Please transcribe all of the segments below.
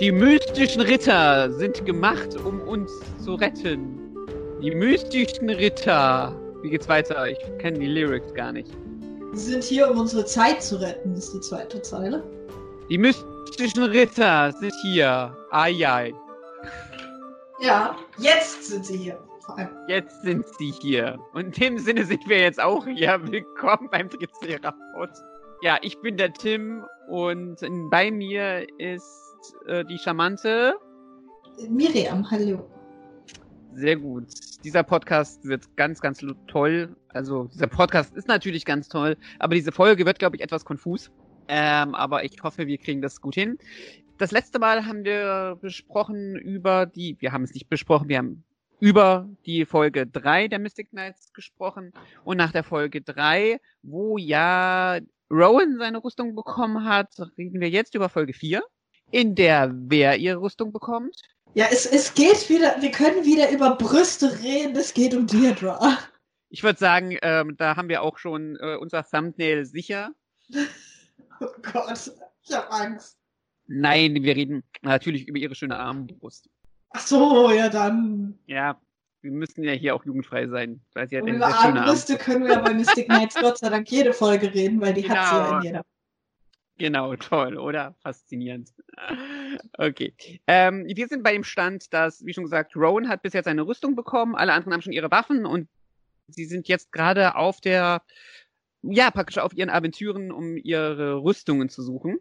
Die mystischen Ritter sind gemacht, um uns zu retten. Die mystischen Ritter. Wie geht's weiter? Ich kenne die Lyrics gar nicht. Sie sind hier, um unsere Zeit zu retten, ist die zweite Zeile. Die mystischen Ritter sind hier. Ai, Ja, jetzt sind sie hier. Jetzt sind sie hier. Und in dem Sinne sind wir jetzt auch hier. Willkommen beim Triceratops. Ja, ich bin der Tim und bei mir ist äh, die charmante. Miriam, hallo. Sehr gut. Dieser Podcast wird ganz, ganz toll. Also dieser Podcast ist natürlich ganz toll, aber diese Folge wird, glaube ich, etwas konfus. Ähm, aber ich hoffe, wir kriegen das gut hin. Das letzte Mal haben wir besprochen über die, wir haben es nicht besprochen, wir haben über die Folge 3 der Mystic Knights gesprochen und nach der Folge 3, wo ja Rowan seine Rüstung bekommen hat, reden wir jetzt über Folge 4, in der wer ihre Rüstung bekommt. Ja, es, es geht wieder, wir können wieder über Brüste reden, es geht um Deirdre. Ich würde sagen, ähm, da haben wir auch schon äh, unser Thumbnail sicher. Oh Gott, ich hab Angst. Nein, wir reden natürlich über ihre schöne Armbrust. Ach so, ja dann. Ja, wir müssen ja hier auch jugendfrei sein. Weil sie hat Und eine über Armbrüste können wir bei Mystic Knights Gott sei Dank jede Folge reden, weil die hat sie ja Genau. in jeder. Genau, toll, oder? Faszinierend. Okay. Ähm, wir sind bei dem Stand, dass, wie schon gesagt, Rowan hat bis jetzt eine Rüstung bekommen, alle anderen haben schon ihre Waffen und sie sind jetzt gerade auf der, ja, praktisch auf ihren Aventüren, um ihre Rüstungen zu suchen.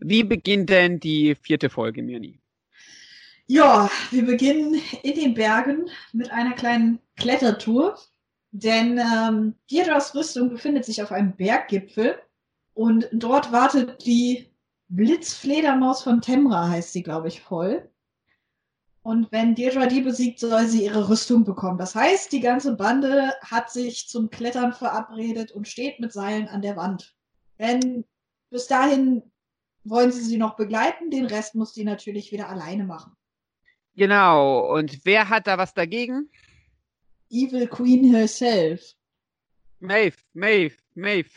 Wie beginnt denn die vierte Folge, Mirni? Ja, wir beginnen in den Bergen mit einer kleinen Klettertour, denn ähm, Deirdres Rüstung befindet sich auf einem Berggipfel und dort wartet die Blitzfledermaus von Temra, heißt sie, glaube ich, voll. Und wenn Deirdre die besiegt, soll sie ihre Rüstung bekommen. Das heißt, die ganze Bande hat sich zum Klettern verabredet und steht mit Seilen an der Wand. Denn bis dahin wollen sie sie noch begleiten, den Rest muss sie natürlich wieder alleine machen. Genau, und wer hat da was dagegen? Evil Queen herself. Maeve, Maeve, Maeve.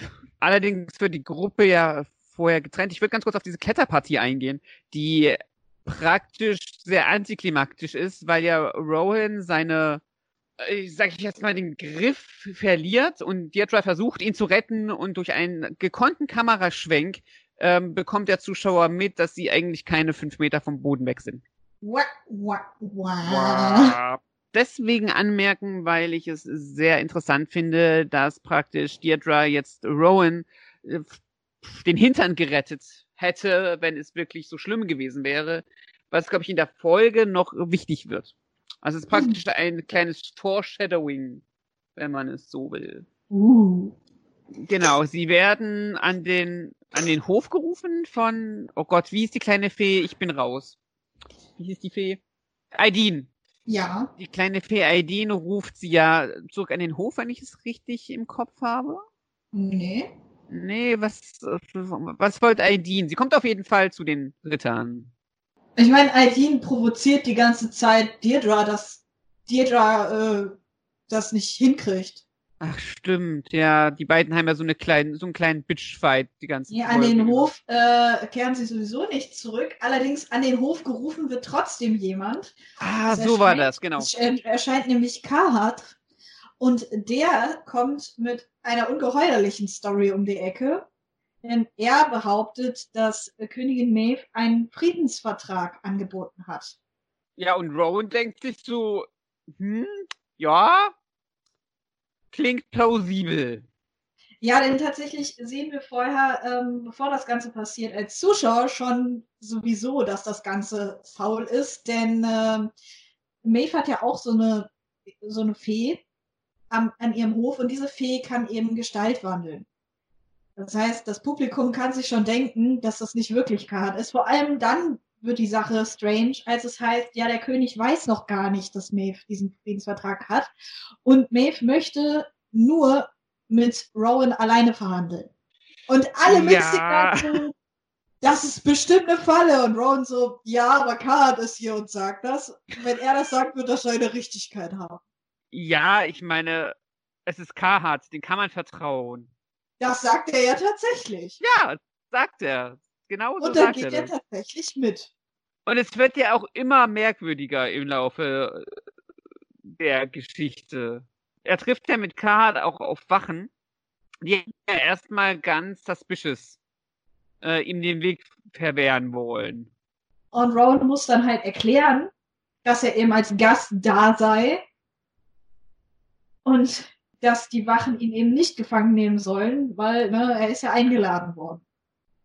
Allerdings wird die Gruppe ja vorher getrennt. Ich würde ganz kurz auf diese Kletterpartie eingehen, die praktisch sehr antiklimaktisch ist, weil ja Rowan seine, äh, sag ich jetzt mal, den Griff verliert und Deirdre versucht, ihn zu retten und durch einen gekonnten Kameraschwenk ähm, bekommt der Zuschauer mit, dass sie eigentlich keine fünf Meter vom Boden weg sind. Wah, wah, wah. Deswegen anmerken, weil ich es sehr interessant finde, dass praktisch Deirdre jetzt Rowan äh, den Hintern gerettet hätte, wenn es wirklich so schlimm gewesen wäre, was, glaube ich, in der Folge noch wichtig wird. Also es ist praktisch ein kleines Foreshadowing, wenn man es so will. Uh. Genau, sie werden an den, an den Hof gerufen von, oh Gott, wie ist die kleine Fee? Ich bin raus. Wie ist die Fee? Aidin. Ja. Die kleine Fee Aidin ruft sie ja zurück an den Hof, wenn ich es richtig im Kopf habe. Nee. Nee, was, was wollte Aidin? Sie kommt auf jeden Fall zu den Rittern. Ich meine, Aidin provoziert die ganze Zeit Deirdre, dass Deirdre äh, das nicht hinkriegt. Ach, stimmt, ja, die beiden haben ja so eine kleinen, so einen kleinen Bitchfight die ganze Nee, Zeit. an den Hof äh, kehren sie sowieso nicht zurück. Allerdings an den Hof gerufen wird trotzdem jemand. Ah, Es so war das, genau. Er- erscheint nämlich Kahat und der kommt mit einer ungeheuerlichen Story um die Ecke. Denn er behauptet, dass Königin Maeve einen Friedensvertrag angeboten hat. Ja, und Rowan denkt sich so, hm, ja, klingt plausibel. Ja, denn tatsächlich sehen wir vorher, ähm, bevor das Ganze passiert, als Zuschauer schon sowieso, dass das Ganze faul ist. Denn ähm, Maeve hat ja auch so eine, so eine Fee am, an ihrem Hof und diese Fee kann eben Gestalt wandeln. Das heißt, das Publikum kann sich schon denken, dass das nicht Wirklichkeit ist. Vor allem dann wird die Sache strange, als es heißt, ja, der König weiß noch gar nicht, dass Maeve diesen Friedensvertrag hat. Und Maeve möchte nur mit Rowan alleine verhandeln. Und alle Ja. Knights so, das ist bestimmt eine Falle. Und Rowan so, ja, aber Card ist hier und sagt das. Wenn er das sagt, wird das seine Richtigkeit haben. Ja, ich meine, es ist Carhartt, den kann man vertrauen. Das sagt er ja tatsächlich. Ja, sagt er. Genau so Und dann sagt geht er er tatsächlich mit. Und es wird ja auch immer merkwürdiger im Laufe der Geschichte. Er trifft ja mit Card auch auf Wachen, die ja erstmal ganz suspicious äh, ihm den Weg verwehren wollen. Und Rowan muss dann halt erklären, dass er eben als Gast da sei und dass die Wachen ihn eben nicht gefangen nehmen sollen, weil ne, er ist ja eingeladen worden.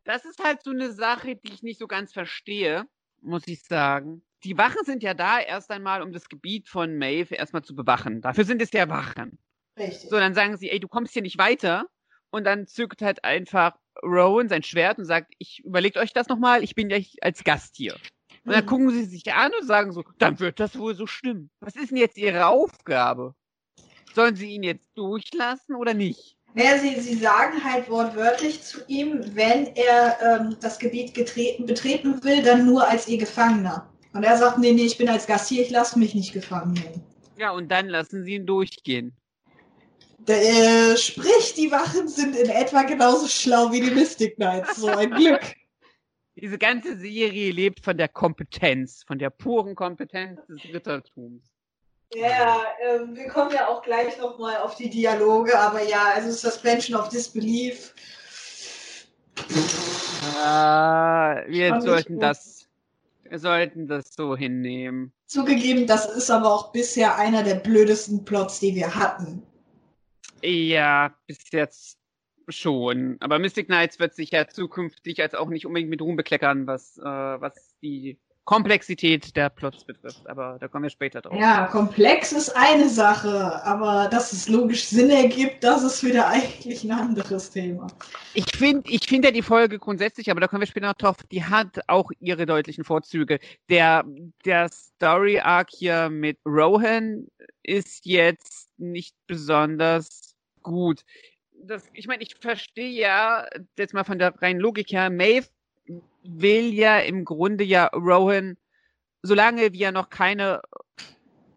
Das ist halt so eine Sache, die ich nicht so ganz verstehe, muss ich sagen. Die Wachen sind ja da erst einmal, um das Gebiet von Maeve erstmal zu bewachen. Dafür sind es ja Wachen. Richtig. So, dann sagen sie, ey, du kommst hier nicht weiter. Und dann zückt halt einfach Rowan sein Schwert und sagt, ich überlegt euch das nochmal, ich bin ja als Gast hier. Und dann Mhm. gucken sie sich an und sagen so, dann wird das wohl so stimmen. Was ist denn jetzt ihre Aufgabe? Sollen sie ihn jetzt durchlassen oder nicht? Naja, sie, sie sagen halt wortwörtlich zu ihm, wenn er ähm, das Gebiet getreten, betreten will, dann nur als ihr Gefangener. Und er sagt, nee, nee, ich bin als Gast hier, ich lasse mich nicht gefangen nehmen. Ja, und dann lassen sie ihn durchgehen. Der, äh, sprich, die Wachen sind in etwa genauso schlau wie die Mystic Knights. So ein Glück. Diese ganze Serie lebt von der Kompetenz, von der puren Kompetenz des Rittertums. Ja, ähm, wir kommen ja auch gleich nochmal auf die Dialoge, aber ja, also Suspension of Disbelief. Ah, wir sollten gut. das, wir sollten das so hinnehmen. Zugegeben, das ist aber auch bisher einer der blödesten Plots, die wir hatten. Ja, bis jetzt schon. Aber Mystic Knights wird sich ja zukünftig als auch nicht unbedingt mit Ruhm bekleckern, was, äh, was die Komplexität der Plots betrifft. Aber da kommen wir später drauf. Ja, komplex ist eine Sache, aber dass es logisch Sinn ergibt, das ist wieder eigentlich ein anderes Thema. Ich finde ich finde ja die Folge grundsätzlich, aber da kommen wir später noch drauf, die hat auch ihre deutlichen Vorzüge. Der, der Story-Arc hier mit Rohan ist jetzt nicht besonders gut. Das, ich meine, ich verstehe ja jetzt mal von der reinen Logik her, Maeve will ja im Grunde ja Rohan, solange wie er noch keine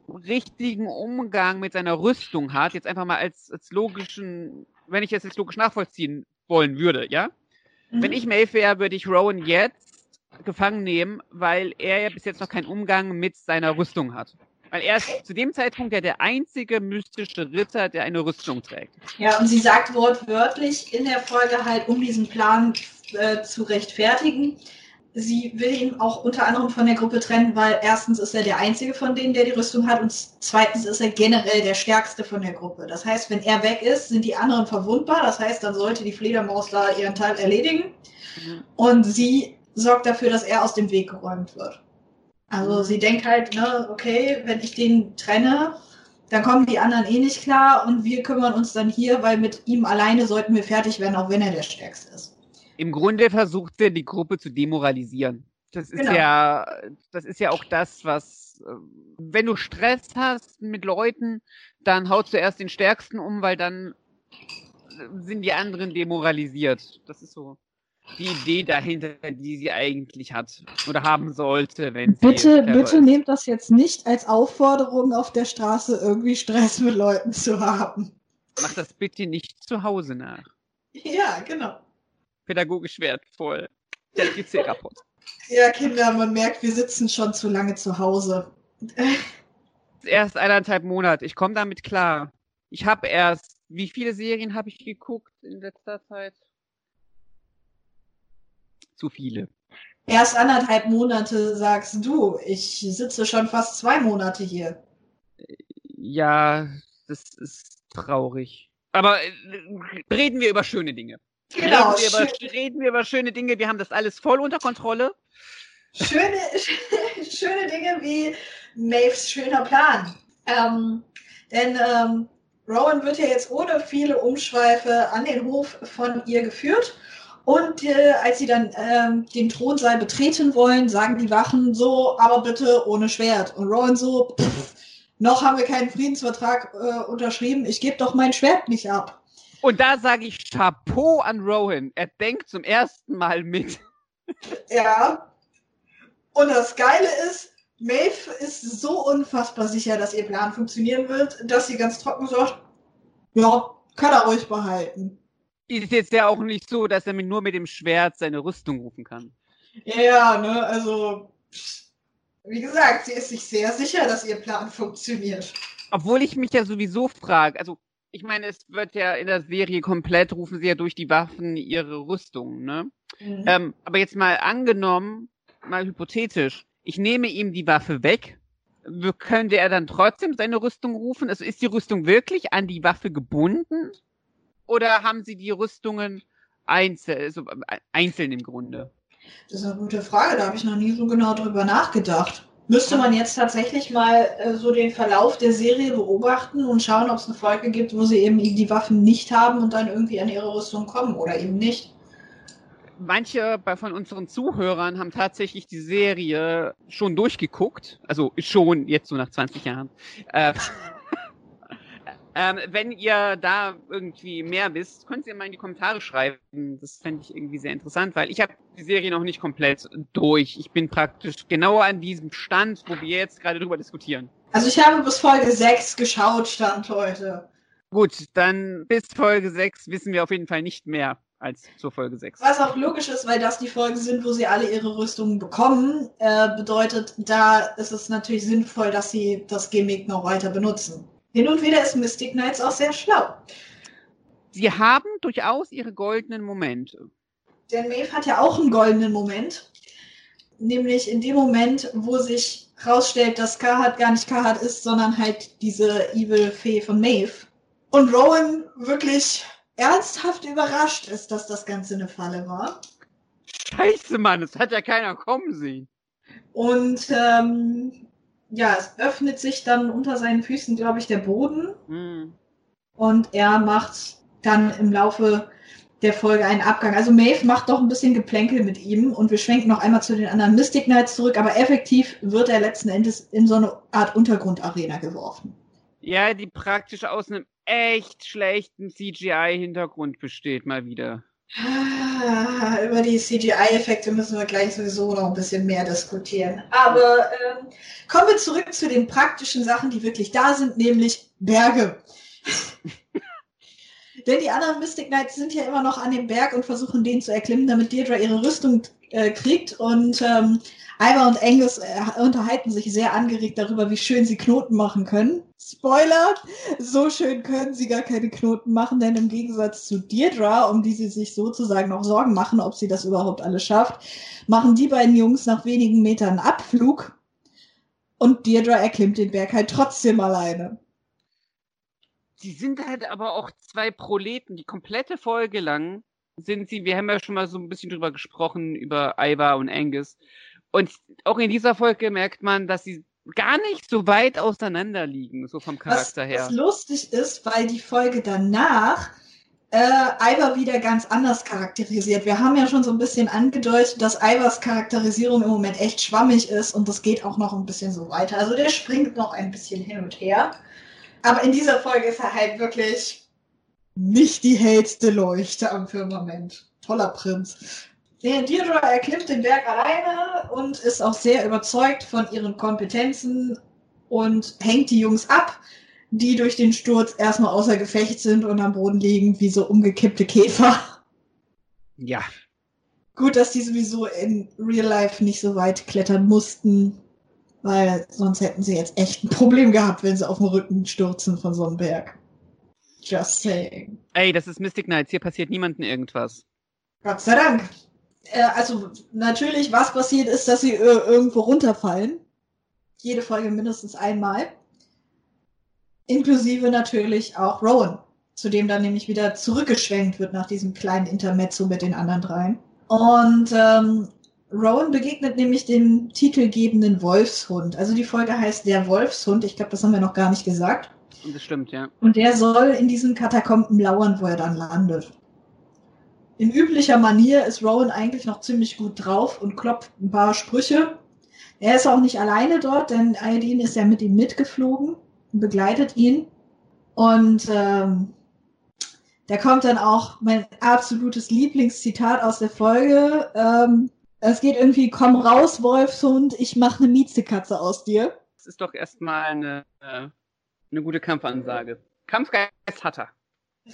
richtigen Umgang mit seiner Rüstung hat, jetzt einfach mal als, als logischen, wenn ich das jetzt logisch nachvollziehen wollen würde, ja? Wenn ich Maeve wäre, würde ich Rowan jetzt gefangen nehmen, weil er ja bis jetzt noch keinen Umgang mit seiner Rüstung hat. Weil er ist zu dem Zeitpunkt ja der einzige mystische Ritter, der eine Rüstung trägt. Ja, und sie sagt wortwörtlich in der Folge halt, um diesen Plan äh, zu rechtfertigen. Sie will ihn auch unter anderem von der Gruppe trennen, weil erstens ist er der einzige von denen, der die Rüstung hat und zweitens ist er generell der stärkste von der Gruppe. Das heißt, wenn er weg ist, sind die anderen verwundbar. Das heißt, dann sollte die Fledermaus da ihren Teil erledigen und sie sorgt dafür, dass er aus dem Weg geräumt wird. Also sie denkt halt, ne, okay, wenn ich den trenne, dann kommen die anderen eh nicht klar und wir kümmern uns dann hier, weil mit ihm alleine sollten wir fertig werden, auch wenn er der Stärkste ist. Im Grunde versucht er, die Gruppe zu demoralisieren. Das ist Genau. ja, das ist ja auch das, was, äh, wenn du Stress hast mit Leuten, dann haut zuerst den Stärksten um, weil dann äh, sind die anderen demoralisiert. Das ist so die Idee dahinter, die sie eigentlich hat oder haben sollte, wenn sie Bitte, bitte ist. nehmt das jetzt nicht als Aufforderung auf der Straße irgendwie Stress mit Leuten zu haben. Mach das bitte nicht zu Hause nach. Ja, genau. Pädagogisch wertvoll. Der PC-Rapport. Ja, Kinder, man merkt, wir sitzen schon zu lange zu Hause. Erst eineinhalb Monate. Ich komme damit klar. Ich habe erst, wie viele Serien habe ich geguckt in letzter Zeit? Zu viele. Erst anderthalb Monate sagst du, ich sitze schon fast zwei Monate hier. Ja, das ist traurig. Aber äh, reden wir über schöne Dinge. Genau, reden, wir über, reden wir über schöne Dinge. Wir haben das alles voll unter Kontrolle. schöne, schöne Dinge wie Maves schöner Plan. Ähm, denn ähm, Rowan wird ja jetzt ohne viele Umschweife an den Hof von ihr geführt. Und äh, als sie dann ähm, den Thronsaal betreten wollen, sagen die Wachen so, aber bitte ohne Schwert. Und Rowan so, pff, noch haben wir keinen Friedensvertrag äh, unterschrieben, ich gebe doch mein Schwert nicht ab. Und da sage ich Chapeau an Rowan. Er denkt zum ersten Mal mit. Ja. Und das Geile ist, Maeve ist so unfassbar sicher, dass ihr Plan funktionieren wird, dass sie ganz trocken sagt, ja, kann er euch behalten. Ist jetzt ja auch nicht so, dass er nur mit dem Schwert seine Rüstung rufen kann. Ja, ne, also, Wie gesagt, sie ist sich sehr sicher, dass ihr Plan funktioniert. Obwohl ich mich ja sowieso frage, also ich meine, es wird ja in der Serie komplett, rufen sie ja durch die Waffen ihre Rüstung, ne? Mhm. Ähm, aber jetzt mal angenommen, mal hypothetisch, ich nehme ihm die Waffe weg, könnte er dann trotzdem seine Rüstung rufen? Also ist die Rüstung wirklich an die Waffe gebunden? Oder haben sie die Rüstungen einzeln, also einzeln im Grunde? Das ist eine gute Frage, da habe ich noch nie so genau drüber nachgedacht. Müsste man jetzt tatsächlich mal äh, so den Verlauf der Serie beobachten und schauen, ob es eine Folge gibt, wo sie eben die Waffen nicht haben und dann irgendwie an ihre Rüstung kommen oder eben nicht. Manche von unseren Zuhörern haben tatsächlich die Serie schon durchgeguckt, also schon jetzt so nach 20 Jahren. Äh, Ähm, wenn ihr da irgendwie mehr wisst, könnt ihr mal in die Kommentare schreiben. Das fände ich irgendwie sehr interessant, weil ich habe die Serie noch nicht komplett durch. Ich bin praktisch genau an diesem Stand, wo wir jetzt gerade drüber diskutieren. Also ich habe bis Folge 6 geschaut, Stand heute. Gut, dann bis Folge 6 wissen wir auf jeden Fall nicht mehr als zur Folge 6. Was auch logisch ist, weil das die Folgen sind, wo sie alle ihre Rüstungen bekommen, äh, bedeutet, da ist es natürlich sinnvoll, dass sie das Gimmick noch weiter benutzen. Hin und wieder ist Mystic Knights auch sehr schlau. Sie haben durchaus ihre goldenen Momente. Denn Maeve hat ja auch einen goldenen Moment. Nämlich in dem Moment, wo sich herausstellt, dass Kahat gar nicht Kahat ist, sondern halt diese Evil Fee von Maeve. Und Rowan wirklich ernsthaft überrascht ist, dass das Ganze eine Falle war. Scheiße, Mann, das hat ja keiner kommen sehen. Und ähm, ja, es öffnet sich dann unter seinen Füßen, glaube ich, der Boden. Mhm. Und er macht dann im Laufe der Folge einen Abgang. Also Maeve macht doch ein bisschen Geplänkel mit ihm und wir schwenken noch einmal zu den anderen Mystic Knights zurück, aber effektiv wird er letzten Endes in so eine Art Untergrundarena geworfen. Ja, die praktisch aus einem echt schlechten CGI-Hintergrund besteht mal wieder. Ah, über die CGI-Effekte müssen wir gleich sowieso noch ein bisschen mehr diskutieren. Aber ähm, kommen wir zurück zu den praktischen Sachen, die wirklich da sind, nämlich Berge. Denn die anderen Mystic Knights sind ja immer noch an dem Berg und versuchen den zu erklimmen, damit Deirdre ihre Rüstung äh, kriegt. Und ähm, Ivar und Angus äh, unterhalten sich sehr angeregt darüber, wie schön sie Knoten machen können. Spoiler, so schön können sie gar keine Knoten machen, denn im Gegensatz zu Deirdre, um die sie sich sozusagen noch Sorgen machen, ob sie das überhaupt alles schafft, machen die beiden Jungs nach wenigen Metern Abflug und Deirdre erklimmt den Berg halt trotzdem alleine. Sie sind halt aber auch zwei Proleten, die komplette Folge lang sind sie, wir haben ja schon mal so ein bisschen drüber gesprochen, über Ivar und Angus. Und auch in dieser Folge merkt man, dass sie gar nicht so weit auseinander liegen, so vom Charakter was, her. Was lustig ist, weil die Folge danach äh, Ivar wieder ganz anders charakterisiert. Wir haben ja schon so ein bisschen angedeutet, dass Ivars Charakterisierung im Moment echt schwammig ist und das geht auch noch ein bisschen so weiter. Also der springt noch ein bisschen hin und her. Aber in dieser Folge ist er halt wirklich nicht die hellste Leuchte am Firmament. Toller Prinz. Der Deirdre erklimmt den Berg alleine und ist auch sehr überzeugt von ihren Kompetenzen und hängt die Jungs ab, die durch den Sturz erstmal außer Gefecht sind und am Boden liegen wie so umgekippte Käfer. Ja. Gut, dass die sowieso in Real Life nicht so weit klettern mussten, weil sonst hätten sie jetzt echt ein Problem gehabt, wenn sie auf dem Rücken stürzen von so einem Berg. Just saying. Ey, das ist Mystic Knights, hier passiert niemandem irgendwas. Gott sei Dank äh, also natürlich, was passiert ist, dass sie äh, irgendwo runterfallen. Jede Folge mindestens einmal. Inklusive natürlich auch Rowan, zu dem dann nämlich wieder zurückgeschwenkt wird nach diesem kleinen Intermezzo mit den anderen dreien. Und ähm, Rowan begegnet nämlich dem titelgebenden Wolfshund. Also die Folge heißt Der Wolfshund. Ich glaube, das haben wir noch gar nicht gesagt. Das stimmt, ja. Und der soll in diesen Katakomben lauern, wo er dann landet. In üblicher Manier ist Rowan eigentlich noch ziemlich gut drauf und klopft ein paar Sprüche. Er ist auch nicht alleine dort, denn Aileen ist ja mit ihm mitgeflogen und begleitet ihn. Und ähm, da kommt dann auch mein absolutes Lieblingszitat aus der Folge. Ähm, es geht irgendwie, komm raus, Wolfshund, ich mache eine Miezekatze aus dir. Das ist doch erstmal eine, äh, eine gute Kampfansage. Kampfgeist hat er.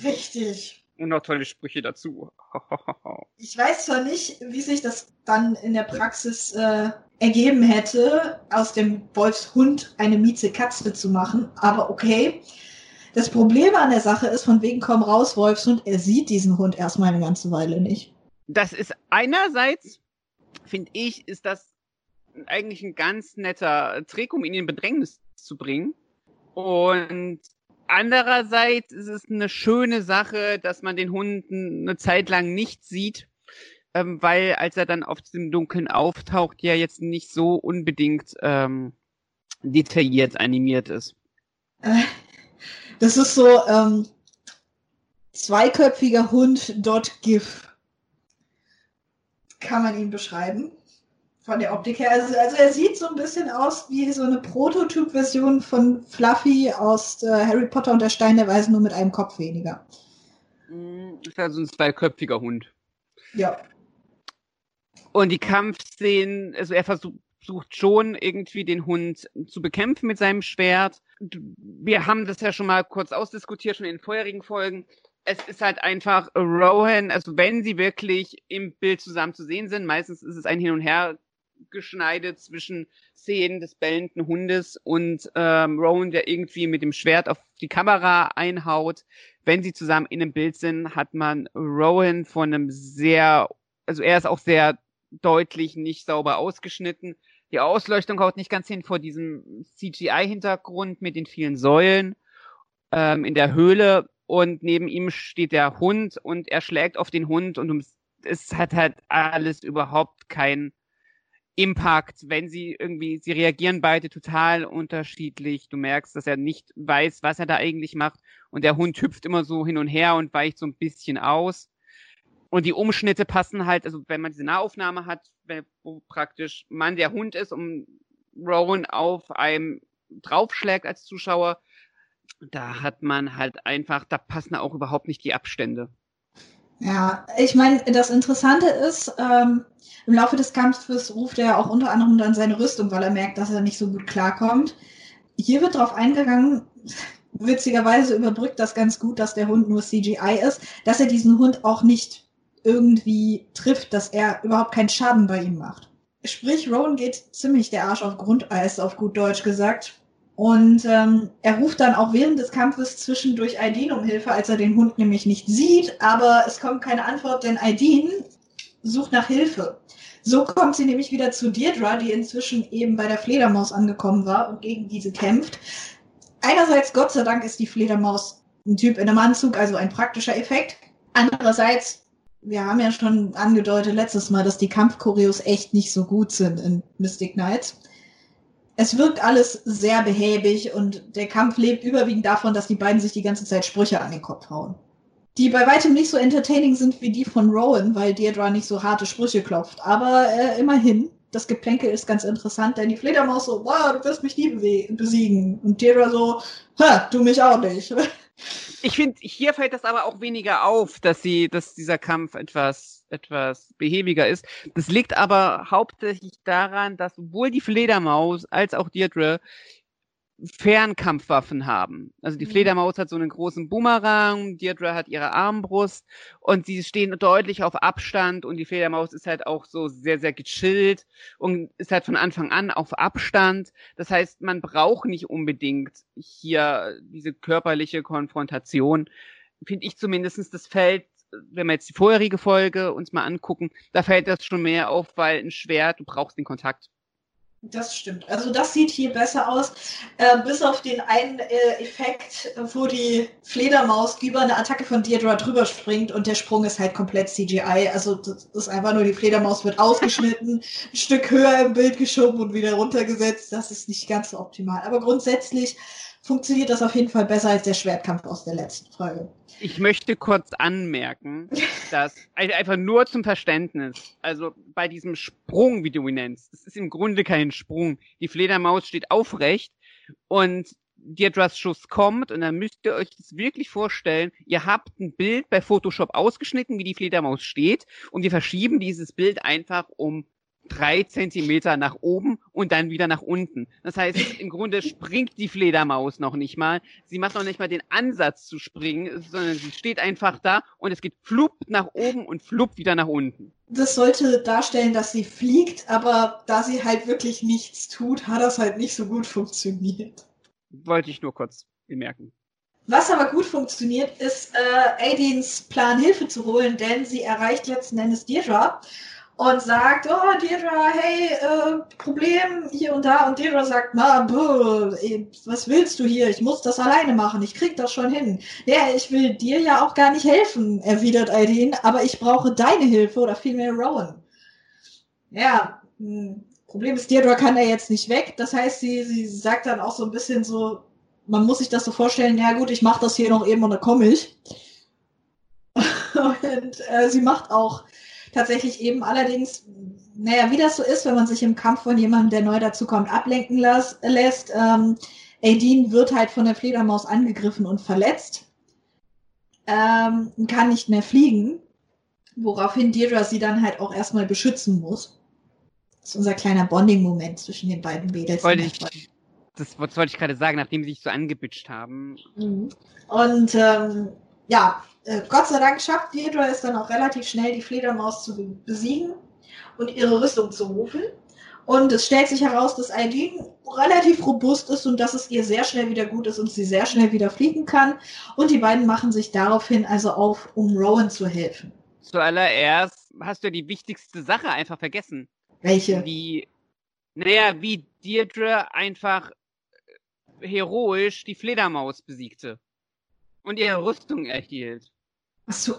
Richtig. Und noch tolle Sprüche dazu. ich weiß zwar nicht, wie sich das dann in der Praxis äh, ergeben hätte, aus dem Wolfshund eine mieze Katze zu machen. Aber okay. Das Problem an der Sache ist, von wegen komm raus, Wolfshund, er sieht diesen Hund erstmal eine ganze Weile nicht. Das ist einerseits, finde ich, ist das eigentlich ein ganz netter Trick, um ihn in Bedrängnis zu bringen. Und andererseits ist es eine schöne Sache, dass man den Hund eine Zeit lang nicht sieht, ähm, weil als er dann auf dem Dunkeln auftaucht, ja jetzt nicht so unbedingt ähm, detailliert animiert ist. Äh, das ist so ähm, zweiköpfiger Hund dot GIF. Kann man ihn beschreiben? Von der Optik her. Also, also er sieht so ein bisschen aus wie so eine Prototyp-Version von Fluffy aus äh, Harry Potter und der Stein der Weisen, nur mit einem Kopf weniger. Mm, ist also ein zweiköpfiger Hund. Ja. Und die Kampfszenen, also er versucht schon irgendwie den Hund zu bekämpfen mit seinem Schwert. Wir haben das ja schon mal kurz ausdiskutiert, schon in den vorherigen Folgen. Es ist halt einfach Rohan, also wenn sie wirklich im Bild zusammen zu sehen sind, meistens ist es ein Hin und Her geschneidet zwischen Szenen des bellenden Hundes und ähm, Rowan, der irgendwie mit dem Schwert auf die Kamera einhaut. Wenn sie zusammen in einem Bild sind, hat man Rowan von einem sehr, also er ist auch sehr deutlich nicht sauber ausgeschnitten. Die Ausleuchtung haut nicht ganz hin vor diesem CGI-Hintergrund mit den vielen Säulen ähm, in der Höhle und neben ihm steht der Hund und er schlägt auf den Hund und es hat halt alles überhaupt keinen Impact, wenn sie irgendwie, sie reagieren beide total unterschiedlich. Du merkst, dass er nicht weiß, was er da eigentlich macht und der Hund hüpft immer so hin und her und weicht so ein bisschen aus. Und die Umschnitte passen halt, also wenn man diese Nahaufnahme hat, wo praktisch man der Hund ist und Rowan auf einem draufschlägt als Zuschauer, da hat man halt einfach, da passen auch überhaupt nicht die Abstände. Ja, ich meine, das Interessante ist, ähm, im Laufe des Kampfes ruft er auch unter anderem dann seine Rüstung, weil er merkt, dass er nicht so gut klarkommt. Hier wird darauf eingegangen, witzigerweise überbrückt das ganz gut, dass der Hund nur CGI ist, dass er diesen Hund auch nicht irgendwie trifft, dass er überhaupt keinen Schaden bei ihm macht. Sprich, Rowan geht ziemlich der Arsch auf Grundeis, auf gut Deutsch gesagt. Und ähm, er ruft dann auch während des Kampfes zwischendurch Aideen um Hilfe, als er den Hund nämlich nicht sieht. Aber es kommt keine Antwort, denn Aideen sucht nach Hilfe. So kommt sie nämlich wieder zu Deirdre, die inzwischen eben bei der Fledermaus angekommen war und gegen diese kämpft. Einerseits, Gott sei Dank, ist die Fledermaus ein Typ in einem Anzug, also ein praktischer Effekt. Andererseits wir haben ja schon angedeutet letztes Mal, dass die Kampfchoreos echt nicht so gut sind in Mystic Knights. Es wirkt alles sehr behäbig und der Kampf lebt überwiegend davon, dass die beiden sich die ganze Zeit Sprüche an den Kopf hauen. Die bei weitem nicht so entertaining sind wie die von Rowan, weil Deirdre nicht so harte Sprüche klopft. Aber äh, immerhin, das Geplänkel ist ganz interessant, denn die Fledermaus so, wow, du wirst mich nie besiegen. Und Deirdre so, ha, du mich auch nicht. Ich finde, hier fällt das aber auch weniger auf, dass sie, dass dieser Kampf etwas, etwas behäbiger ist. Das liegt aber hauptsächlich daran, dass sowohl die Fledermaus als auch Deirdre Fernkampfwaffen haben. Also die mhm. Fledermaus hat so einen großen Boomerang, Deirdre hat ihre Armbrust und sie stehen deutlich auf Abstand und die Fledermaus ist halt auch so sehr, sehr gechillt und ist halt von Anfang an auf Abstand. Das heißt, man braucht nicht unbedingt hier diese körperliche Konfrontation. Finde ich zumindestens das fällt wenn wir jetzt die vorherige Folge uns mal angucken, da fällt das schon mehr auf, weil ein Schwert, du brauchst den Kontakt. Das stimmt. Also das sieht hier besser aus, äh, bis auf den einen äh, Effekt, wo die Fledermaus über eine Attacke von Deirdre drüber springt und der Sprung ist halt komplett CGI. Also das ist einfach nur, die Fledermaus wird ausgeschnitten, ein Stück höher im Bild geschoben und wieder runtergesetzt. Das ist nicht ganz so optimal. Aber grundsätzlich funktioniert das auf jeden Fall besser als der Schwertkampf aus der letzten Folge. Ich möchte kurz anmerken, dass einfach nur zum Verständnis, also bei diesem Sprung, wie du ihn nennst, das ist im Grunde kein Sprung. Die Fledermaus steht aufrecht und Deirdres Schuss kommt und dann müsst ihr euch das wirklich vorstellen, ihr habt ein Bild bei Photoshop ausgeschnitten, wie die Fledermaus steht und wir verschieben dieses Bild einfach um drei Zentimeter nach oben und dann wieder nach unten. Das heißt, im Grunde springt die Fledermaus noch nicht mal. Sie macht noch nicht mal den Ansatz zu springen, sondern sie steht einfach da und es geht flupp nach oben und flupp wieder nach unten. Das sollte darstellen, dass sie fliegt, aber da sie halt wirklich nichts tut, hat das halt nicht so gut funktioniert. Wollte ich nur kurz bemerken. Was aber gut funktioniert, ist äh, Aidins Plan, Hilfe zu holen, denn sie erreicht letzten Endes Deirdre und sagt, oh Deirdre, hey, äh, Problem hier und da. Und Deirdre sagt, na, buh, was willst du hier? Ich muss das alleine machen. Ich krieg das schon hin. Ja, ich will dir ja auch gar nicht helfen, erwidert Aideen, aber ich brauche deine Hilfe oder vielmehr Rowan. Ja, hm, Problem ist, Deirdre kann er jetzt nicht weg. Das heißt, sie, sie sagt dann auch so ein bisschen so, man muss sich das so vorstellen, ja gut, ich mache das hier noch eben und dann komme ich. und äh, sie macht auch tatsächlich eben allerdings, naja, wie das so ist, wenn man sich im Kampf von jemandem, der neu dazukommt, ablenken las, lässt. Ähm, Aideen wird halt von der Fledermaus angegriffen und verletzt, ähm, kann nicht mehr fliegen, woraufhin Deirdre sie dann halt auch erstmal beschützen muss. Das ist unser kleiner Bonding-Moment zwischen den beiden Mädels. Wollte ich, das, das wollte ich gerade sagen, nachdem sie sich so angebitscht haben. Mhm. Und ähm, ja, äh, Gott sei Dank schafft Deirdre es dann auch relativ schnell, die Fledermaus zu besiegen und ihre Rüstung zu rufen. Und es stellt sich heraus, dass Aileen relativ robust ist und dass es ihr sehr schnell wieder gut ist und sie sehr schnell wieder fliegen kann. Und die beiden machen sich daraufhin also auf, um Rowan zu helfen. Zuallererst hast du ja die wichtigste Sache einfach vergessen. Welche? Wie, naja, wie Deirdre einfach heroisch die Fledermaus besiegte und ihre Rüstung erhielt. Achso,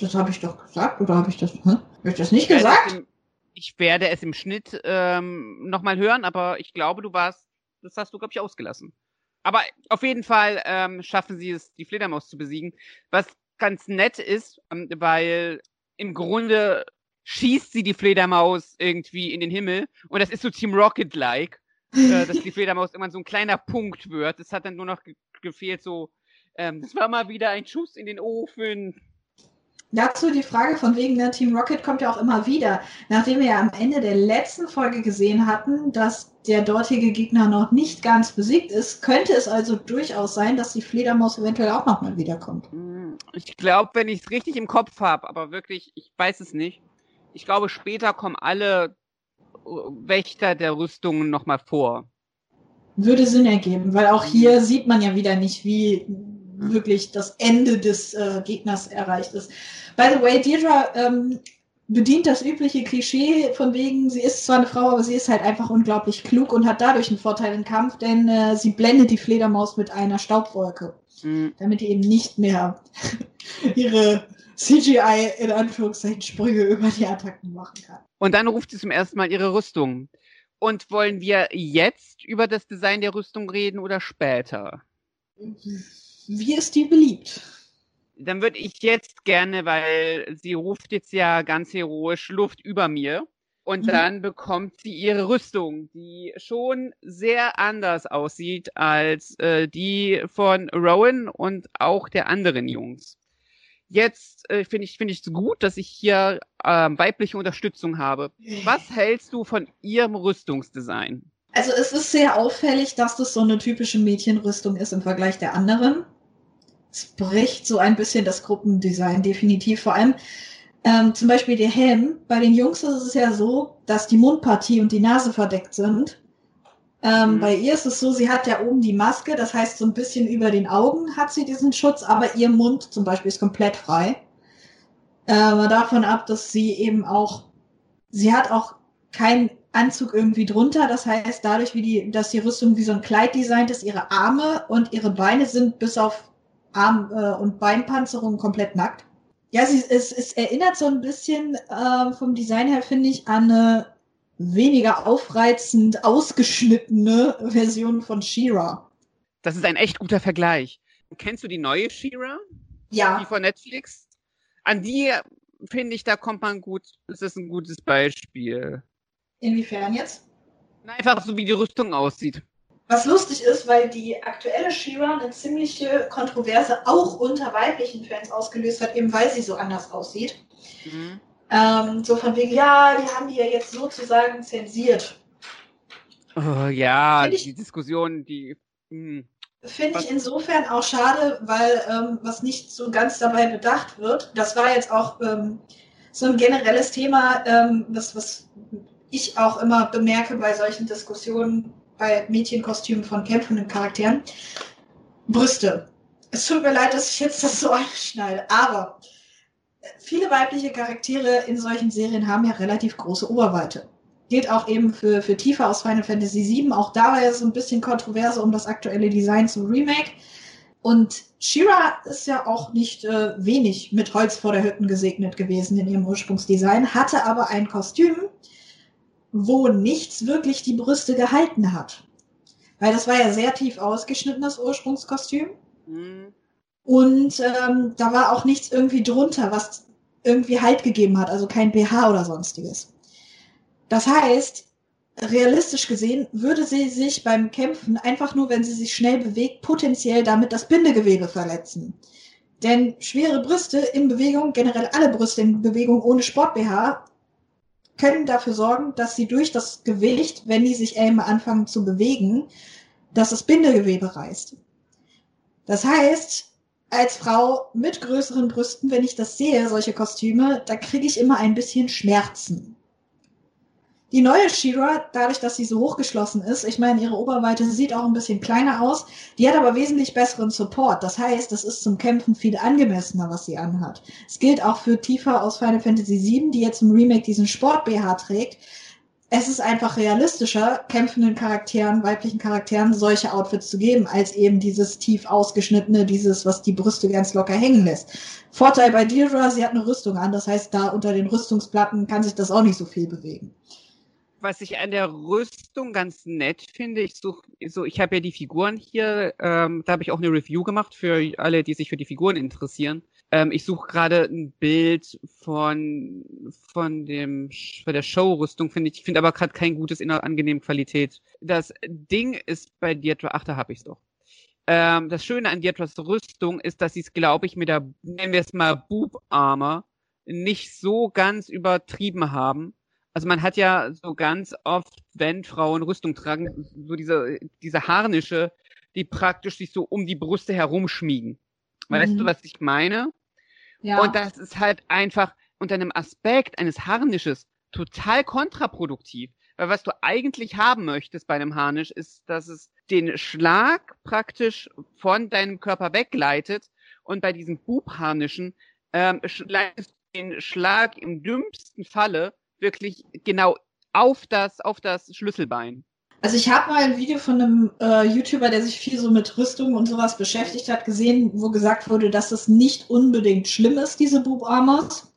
das habe ich doch gesagt, oder habe ich das, hä? Hab ich das nicht ich gesagt? Im, ich werde es im Schnitt ähm, nochmal hören, aber ich glaube, du warst, das hast du, glaube ich, ausgelassen. Aber auf jeden Fall ähm, schaffen sie es, die Fledermaus zu besiegen. Was ganz nett ist, ähm, weil im Grunde schießt sie die Fledermaus irgendwie in den Himmel und das ist so Team Rocket-like, äh, dass die Fledermaus irgendwann so ein kleiner Punkt wird. Es hat dann nur noch ge gefehlt, so ähm, das war mal wieder ein Schuss in den Ofen. Dazu die Frage von wegen, ne, Team Rocket kommt ja auch immer wieder. Nachdem wir ja am Ende der letzten Folge gesehen hatten, dass der dortige Gegner noch nicht ganz besiegt ist, könnte es also durchaus sein, dass die Fledermaus eventuell auch nochmal wiederkommt. Hm, ich glaube, wenn ich es richtig im Kopf habe, aber wirklich, ich weiß es nicht. Ich glaube, später kommen alle äh, Wächter der Rüstungen nochmal vor. Würde Sinn ergeben, weil auch hier sieht man ja wieder nicht, wie wirklich das Ende des äh, Gegners erreicht ist. By the way, Deirdre ähm, bedient das übliche Klischee von wegen, sie ist zwar eine Frau, aber sie ist halt einfach unglaublich klug und hat dadurch einen Vorteil im Kampf, denn äh, sie blendet die Fledermaus mit einer Staubwolke, mhm. damit die eben nicht mehr ihre CGI in Anführungszeichen Sprünge über die Attacken machen kann. Und dann ruft sie zum ersten Mal ihre Rüstung. Und wollen wir jetzt über das Design der Rüstung reden oder später? Wie ist die beliebt? Dann würde ich jetzt gerne, weil sie ruft jetzt ja ganz heroisch Luft über mir. Und mhm. dann bekommt sie ihre Rüstung, die schon sehr anders aussieht als äh, die von Rowan und auch der anderen Jungs. Jetzt äh, finde ich finde ich es gut, dass ich hier äh, weibliche Unterstützung habe. Was hältst du von ihrem Rüstungsdesign? Also es ist sehr auffällig, dass das so eine typische Mädchenrüstung ist im Vergleich der anderen. Es bricht so ein bisschen das Gruppendesign definitiv. Vor allem ähm, zum Beispiel der Helm. Bei den Jungs ist es ja so, dass die Mundpartie und die Nase verdeckt sind. Ähm, mhm. Bei ihr ist es so, sie hat ja oben die Maske, das heißt so ein bisschen über den Augen hat sie diesen Schutz, aber ihr Mund zum Beispiel ist komplett frei. Äh, davon ab, dass sie eben auch, sie hat auch kein Anzug irgendwie drunter. Das heißt, dadurch, wie die, dass die Rüstung wie so ein Kleid designt ist, ihre Arme und ihre Beine sind bis auf Arm- äh, und Beinpanzerung komplett nackt. Ja, sie, es, es erinnert so ein bisschen äh, vom Design her, finde ich, an eine weniger aufreizend ausgeschnittene Version von She-Ra. Das ist ein echt guter Vergleich. Kennst du die neue She-Ra? Ja. Die von Netflix? An die finde ich, da kommt man gut, das ist ein gutes Beispiel. Inwiefern jetzt? Einfach so, wie die Rüstung aussieht. Was lustig ist, weil die aktuelle She-Ra eine ziemliche Kontroverse auch unter weiblichen Fans ausgelöst hat, eben weil sie so anders aussieht. Mhm. Ähm, so von wegen, ja, die haben die ja jetzt sozusagen zensiert. Oh, ja, ich, die Diskussion, die. Hm. Finde ich insofern auch schade, weil ähm, was nicht so ganz dabei bedacht wird, das war jetzt auch ähm, so ein generelles Thema, ähm, was, was ich auch immer bemerke bei solchen Diskussionen bei Mädchenkostümen von kämpfenden Charakteren. Brüste. Es tut mir leid, dass ich jetzt das so einschneide, aber viele weibliche Charaktere in solchen Serien haben ja relativ große Oberweite. Gilt auch eben für, für Tifa aus Final Fantasy VII. Auch da war so ein bisschen Kontroverse um das aktuelle Design zum Remake. Und Shira ist ja auch nicht äh, wenig mit Holz vor der Hütten gesegnet gewesen in ihrem Ursprungsdesign, hatte aber ein Kostüm, wo nichts wirklich die Brüste gehalten hat. Weil das war ja sehr tief ausgeschnitten, das Ursprungskostüm. Mhm. Und ähm, da war auch nichts irgendwie drunter, was irgendwie Halt gegeben hat, also kein BH oder sonstiges. Das heißt, realistisch gesehen würde sie sich beim Kämpfen einfach nur, wenn sie sich schnell bewegt, potenziell damit das Bindegewebe verletzen. Denn schwere Brüste in Bewegung, generell alle Brüste in Bewegung ohne Sport-BH, können dafür sorgen, dass sie durch das Gewicht, wenn die sich einmal anfangen zu bewegen, dass das Bindegewebe reißt. Das heißt, als Frau mit größeren Brüsten, wenn ich das sehe, solche Kostüme, da kriege ich immer ein bisschen Schmerzen. Die neue Shira, dadurch, dass sie so hochgeschlossen ist, ich meine, ihre Oberweite sieht auch ein bisschen kleiner aus, die hat aber wesentlich besseren Support. Das heißt, es ist zum Kämpfen viel angemessener, was sie anhat. Es gilt auch für Tifa aus Final Fantasy VII, die jetzt im Remake diesen Sport-BH trägt. Es ist einfach realistischer, kämpfenden Charakteren, weiblichen Charakteren solche Outfits zu geben, als eben dieses tief ausgeschnittene, dieses, was die Brüste ganz locker hängen lässt. Vorteil bei Deirdre, sie hat eine Rüstung an, das heißt, da unter den Rüstungsplatten kann sich das auch nicht so viel bewegen was ich an der Rüstung ganz nett finde, ich suche, so, ich habe ja die Figuren hier, ähm, da habe ich auch eine Review gemacht für alle, die sich für die Figuren interessieren. Ähm, ich suche gerade ein Bild von von dem von der Show-Rüstung, finde ich, finde aber gerade kein gutes in einer angenehmen Qualität. Das Ding ist bei Dietra, ach, da habe ich es doch. Ähm, das Schöne an Dietras Rüstung ist, dass sie es, glaube ich, mit der, nennen wir es mal Boob Armor, nicht so ganz übertrieben haben also man hat ja so ganz oft, wenn Frauen Rüstung tragen, so diese, diese Harnische, die praktisch sich so um die Brüste herumschmiegen. Mhm. Weißt du, was ich meine? Ja. Und das ist halt einfach unter einem Aspekt eines Harnisches total kontraproduktiv. Weil was du eigentlich haben möchtest bei einem Harnisch ist, dass es den Schlag praktisch von deinem Körper wegleitet und bei diesen Bubharnischen ähm, leitest du den Schlag im dümmsten Falle wirklich genau auf das, auf das Schlüsselbein. Also ich habe mal ein Video von einem äh, YouTuber, der sich viel so mit Rüstung und sowas beschäftigt hat, gesehen, wo gesagt wurde, dass es nicht unbedingt schlimm ist, diese Boob Armors.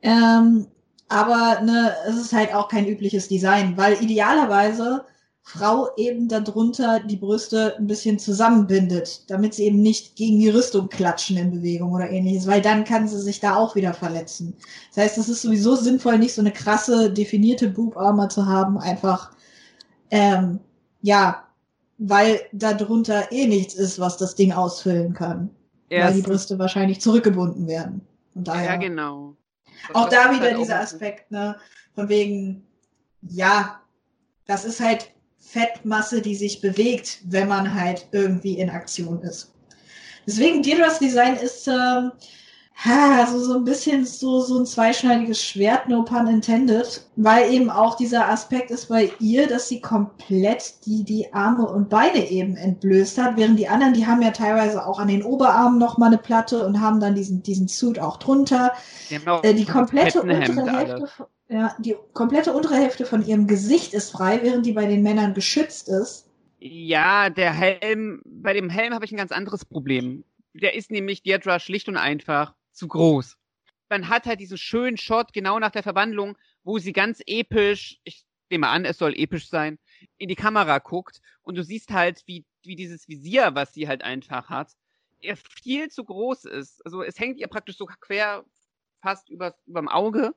Ähm, aber ne, es ist halt auch kein übliches Design, weil idealerweise Frau eben darunter die Brüste ein bisschen zusammenbindet, damit sie eben nicht gegen die Rüstung klatschen in Bewegung oder ähnliches, weil dann kann sie sich da auch wieder verletzen. Das heißt, es ist sowieso sinnvoll, nicht so eine krasse, definierte Boob Armor zu haben, einfach, ähm, ja, weil darunter eh nichts ist, was das Ding ausfüllen kann. Ja, weil die Brüste wahrscheinlich zurückgebunden werden. Und daher, ja, genau. Das auch da wieder halt dieser Aspekt, ne, von wegen, ja, das ist halt Fettmasse, die sich bewegt, wenn man halt irgendwie in Aktion ist. Deswegen Deirdre's Design ist ähm, also so ein bisschen so, so ein zweischneidiges Schwert, no pun intended, weil eben auch dieser Aspekt ist bei ihr, dass sie komplett die, die Arme und Beine eben entblößt hat, während die anderen, die haben ja teilweise auch an den Oberarmen nochmal eine Platte und haben dann diesen, diesen Suit auch drunter. Die, äh, die komplette untere Hälfte, ja, die komplette untere Hälfte von ihrem Gesicht ist frei, während die bei den Männern geschützt ist. Ja, der Helm, bei dem Helm habe ich ein ganz anderes Problem. Der ist nämlich Deirdre schlicht und einfach zu groß. Man hat halt diesen schönen Shot genau nach der Verwandlung, wo sie ganz episch, ich nehme an, es soll episch sein, in die Kamera guckt und du siehst halt, wie, wie dieses Visier, was sie halt einfach hat, er viel zu groß ist. Also es hängt ihr praktisch so quer fast über, überm Auge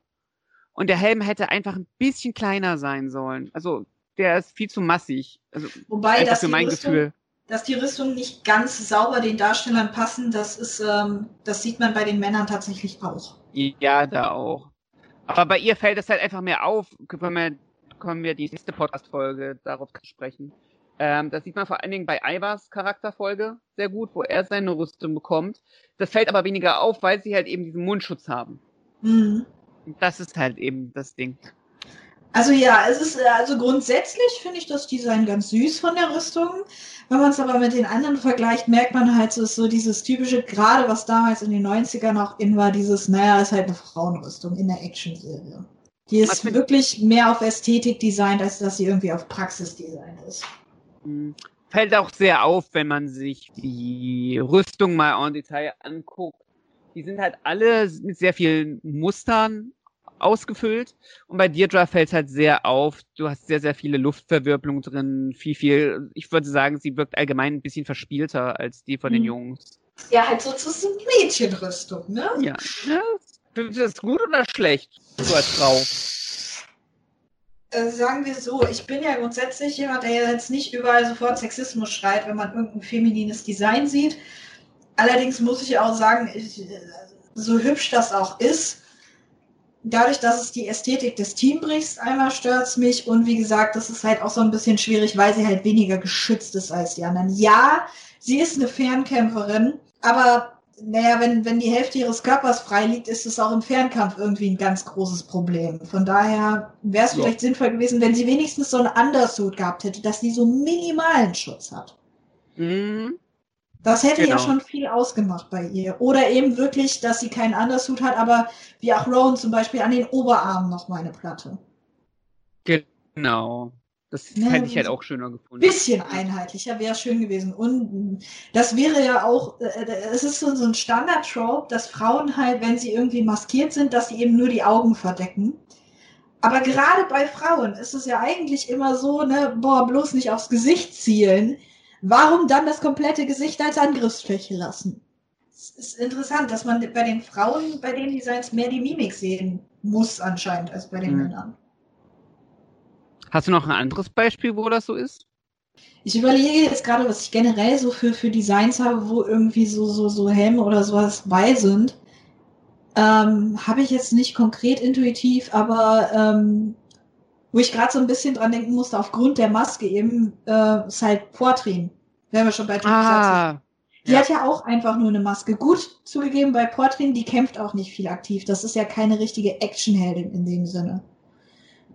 und der Helm hätte einfach ein bisschen kleiner sein sollen. Also der ist viel zu massig. Also Wobei das für mein Rüstung, Gefühl. Dass die Rüstungen nicht ganz sauber den Darstellern passen, das ist, ähm, das sieht man bei den Männern tatsächlich auch. Ja, da auch. Aber bei ihr fällt es halt einfach mehr auf, wenn wir, können wir die nächste Podcast-Folge darauf sprechen. Ähm, das sieht man vor allen Dingen bei Ivars Charakterfolge sehr gut, wo er seine Rüstung bekommt. Das fällt aber weniger auf, weil sie halt eben diesen Mundschutz haben. Mhm. Das ist halt eben das Ding. Also ja, es ist also grundsätzlich finde ich das Design ganz süß von der Rüstung. Wenn man es aber mit den anderen vergleicht, merkt man halt, so ist so dieses typische, gerade was damals in den 90ern auch in war, dieses, naja, ist halt eine Frauenrüstung in der Action-Serie. Die ist wirklich mehr auf Ästhetik designt, als dass sie irgendwie auf Praxis-Design ist. Hm. Fällt auch sehr auf, wenn man sich die Rüstung mal en Detail anguckt. Die sind halt alle mit sehr vielen Mustern ausgefüllt. Und bei Deirdre fällt es halt sehr auf. Du hast sehr, sehr viele Luftverwirbelung drin, viel, viel. Ich würde sagen, sie wirkt allgemein ein bisschen verspielter als die von den mhm. Jungs. Ja, halt sozusagen Mädchenrüstung, ne? Ja. ja. Findest du das gut oder schlecht? So als Frau. Äh, sagen wir so, ich bin ja grundsätzlich jemand, der jetzt nicht überall sofort Sexismus schreit, wenn man irgendein feminines Design sieht. Allerdings muss ich auch sagen, ich, so hübsch das auch ist, dadurch, dass es die Ästhetik des Teams bricht, einmal stört es mich und wie gesagt, das ist halt auch so ein bisschen schwierig, weil sie halt weniger geschützt ist als die anderen. Ja, sie ist eine Fernkämpferin, aber naja, wenn, wenn die Hälfte ihres Körpers frei liegt, ist es auch im Fernkampf irgendwie ein ganz großes Problem. Von daher wäre es ja. vielleicht sinnvoll gewesen, wenn sie wenigstens so einen Undersuit gehabt hätte, dass sie so minimalen Schutz hat. Mhm. Das hätte genau. ja schon viel ausgemacht bei ihr. Oder eben wirklich, dass sie keinen Undersuit hat, aber wie auch Rowan zum Beispiel an den Oberarmen noch mal eine Platte. Genau. Das ja, hätte ich halt auch schöner gefunden. Bisschen einheitlicher wäre schön gewesen. Und das wäre ja auch, äh, äh, es ist so, so ein Standard-Trope, dass Frauen halt, wenn sie irgendwie maskiert sind, dass sie eben nur die Augen verdecken. Aber gerade bei Frauen ist es ja eigentlich immer so, ne, boah, bloß nicht aufs Gesicht zielen. Warum dann das komplette Gesicht als Angriffsfläche lassen? Es ist interessant, dass man bei den Frauen, bei den Designs mehr die Mimik sehen muss anscheinend als bei den mhm. Männern. Hast du noch ein anderes Beispiel, wo das so ist? Ich überlege jetzt gerade, was ich generell so für, für Designs habe, wo irgendwie so, so, so Helme oder sowas bei sind. Ähm, habe ich jetzt nicht konkret intuitiv, aber ähm, wo ich gerade so ein bisschen dran denken musste, aufgrund der Maske eben, äh, ist halt Portrin. Wenn wir schon bei Jack ah, Die ja. hat ja auch einfach nur eine Maske. Gut zugegeben, bei Portrin, die kämpft auch nicht viel aktiv. Das ist ja keine richtige Actionheldin in dem Sinne.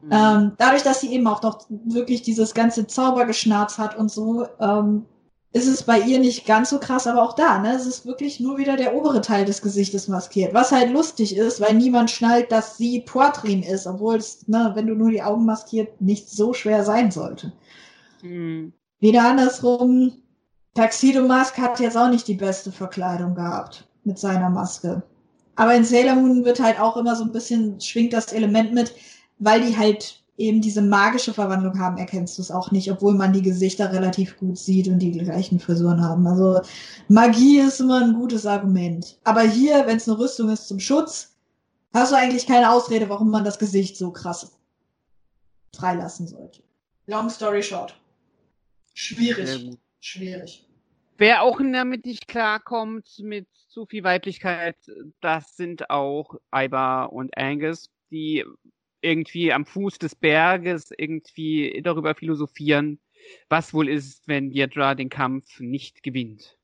Mhm. Ähm, dadurch, dass sie eben auch noch wirklich dieses ganze Zaubergeschnarz hat und so, ähm, ist es bei ihr nicht ganz so krass, aber auch da, ne? Es ist wirklich nur wieder der obere Teil des Gesichtes maskiert. Was halt lustig ist, weil niemand schnallt, dass sie Poitrin ist, obwohl es, ne, wenn du nur die Augen maskiert, nicht so schwer sein sollte. Mhm. Wieder andersrum, Taxido Mask hat jetzt auch nicht die beste Verkleidung gehabt mit seiner Maske. Aber in Sailor Moon wird halt auch immer so ein bisschen, schwingt das Element mit, weil die halt eben diese magische Verwandlung haben, erkennst du es auch nicht, obwohl man die Gesichter relativ gut sieht und die gleichen Frisuren haben. Also Magie ist immer ein gutes Argument. Aber hier, wenn es eine Rüstung ist zum Schutz, hast du eigentlich keine Ausrede, warum man das Gesicht so krass freilassen sollte. Long story short. Schwierig. Schwierig. Wer auch damit nicht klarkommt mit zu viel Weiblichkeit, das sind auch Iba und Angus, die irgendwie am Fuß des Berges irgendwie darüber philosophieren, was wohl ist, wenn Deirdre den Kampf nicht gewinnt.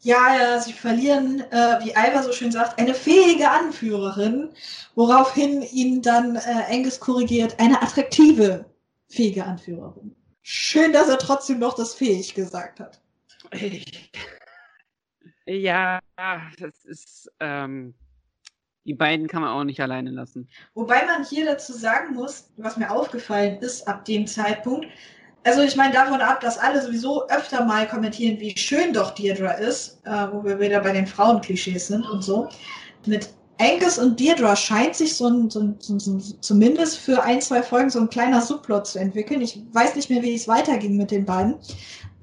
Ja, ja, sie verlieren, äh, wie Iva so schön sagt, eine fähige Anführerin, woraufhin ihn dann äh, Angus korrigiert, eine attraktive, fähige Anführerin. Schön, dass er trotzdem noch das fähig gesagt hat. Ja, das ist, ähm, die beiden kann man auch nicht alleine lassen. Wobei man hier dazu sagen muss, was mir aufgefallen ist ab dem Zeitpunkt, also ich meine davon ab, dass alle sowieso öfter mal kommentieren, wie schön doch Deirdre ist, äh, wo wir wieder bei den Frauenklischees sind und so. Mit Angus und Deirdre scheint sich so ein, so ein, so ein, zumindest für ein, zwei Folgen so ein kleiner Subplot zu entwickeln. Ich weiß nicht mehr, wie es weiterging mit den beiden.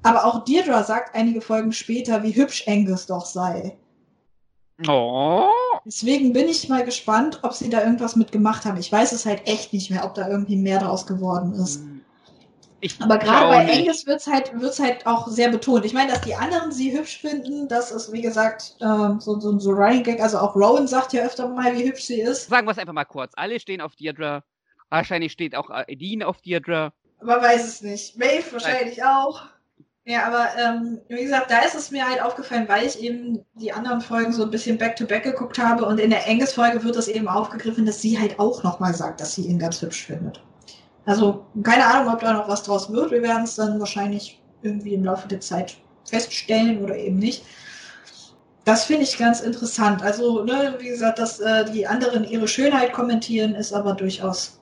Aber auch Deirdre sagt einige Folgen später, wie hübsch Angus doch sei. Oh. Deswegen bin ich mal gespannt, ob sie da irgendwas mit gemacht haben. Ich weiß es halt echt nicht mehr, ob da irgendwie mehr draus geworden ist. Ich Aber gerade bei. Angus wird's halt, wird's halt auch sehr betont. Ich meine, dass die anderen sie hübsch finden, das ist, wie gesagt, ähm, so, so, so Running Gag. Also auch Rowan sagt ja öfter mal, wie hübsch sie ist. Sagen wir es einfach mal kurz. Alle stehen auf Deirdre. Wahrscheinlich steht auch Edine auf Deirdre. Man weiß es nicht. Maeve wahrscheinlich auch. Ja, aber ähm, wie gesagt, da ist es mir halt aufgefallen, weil ich eben die anderen Folgen so ein bisschen back-to-back geguckt habe und in der Angus-Folge wird es eben aufgegriffen, dass sie halt auch nochmal sagt, dass sie ihn ganz hübsch findet. Also keine Ahnung, ob da noch was draus wird. Wir werden es dann wahrscheinlich irgendwie im Laufe der Zeit feststellen oder eben nicht. Das finde ich ganz interessant. Also, ne, wie gesagt, dass äh, die anderen ihre Schönheit kommentieren, ist aber durchaus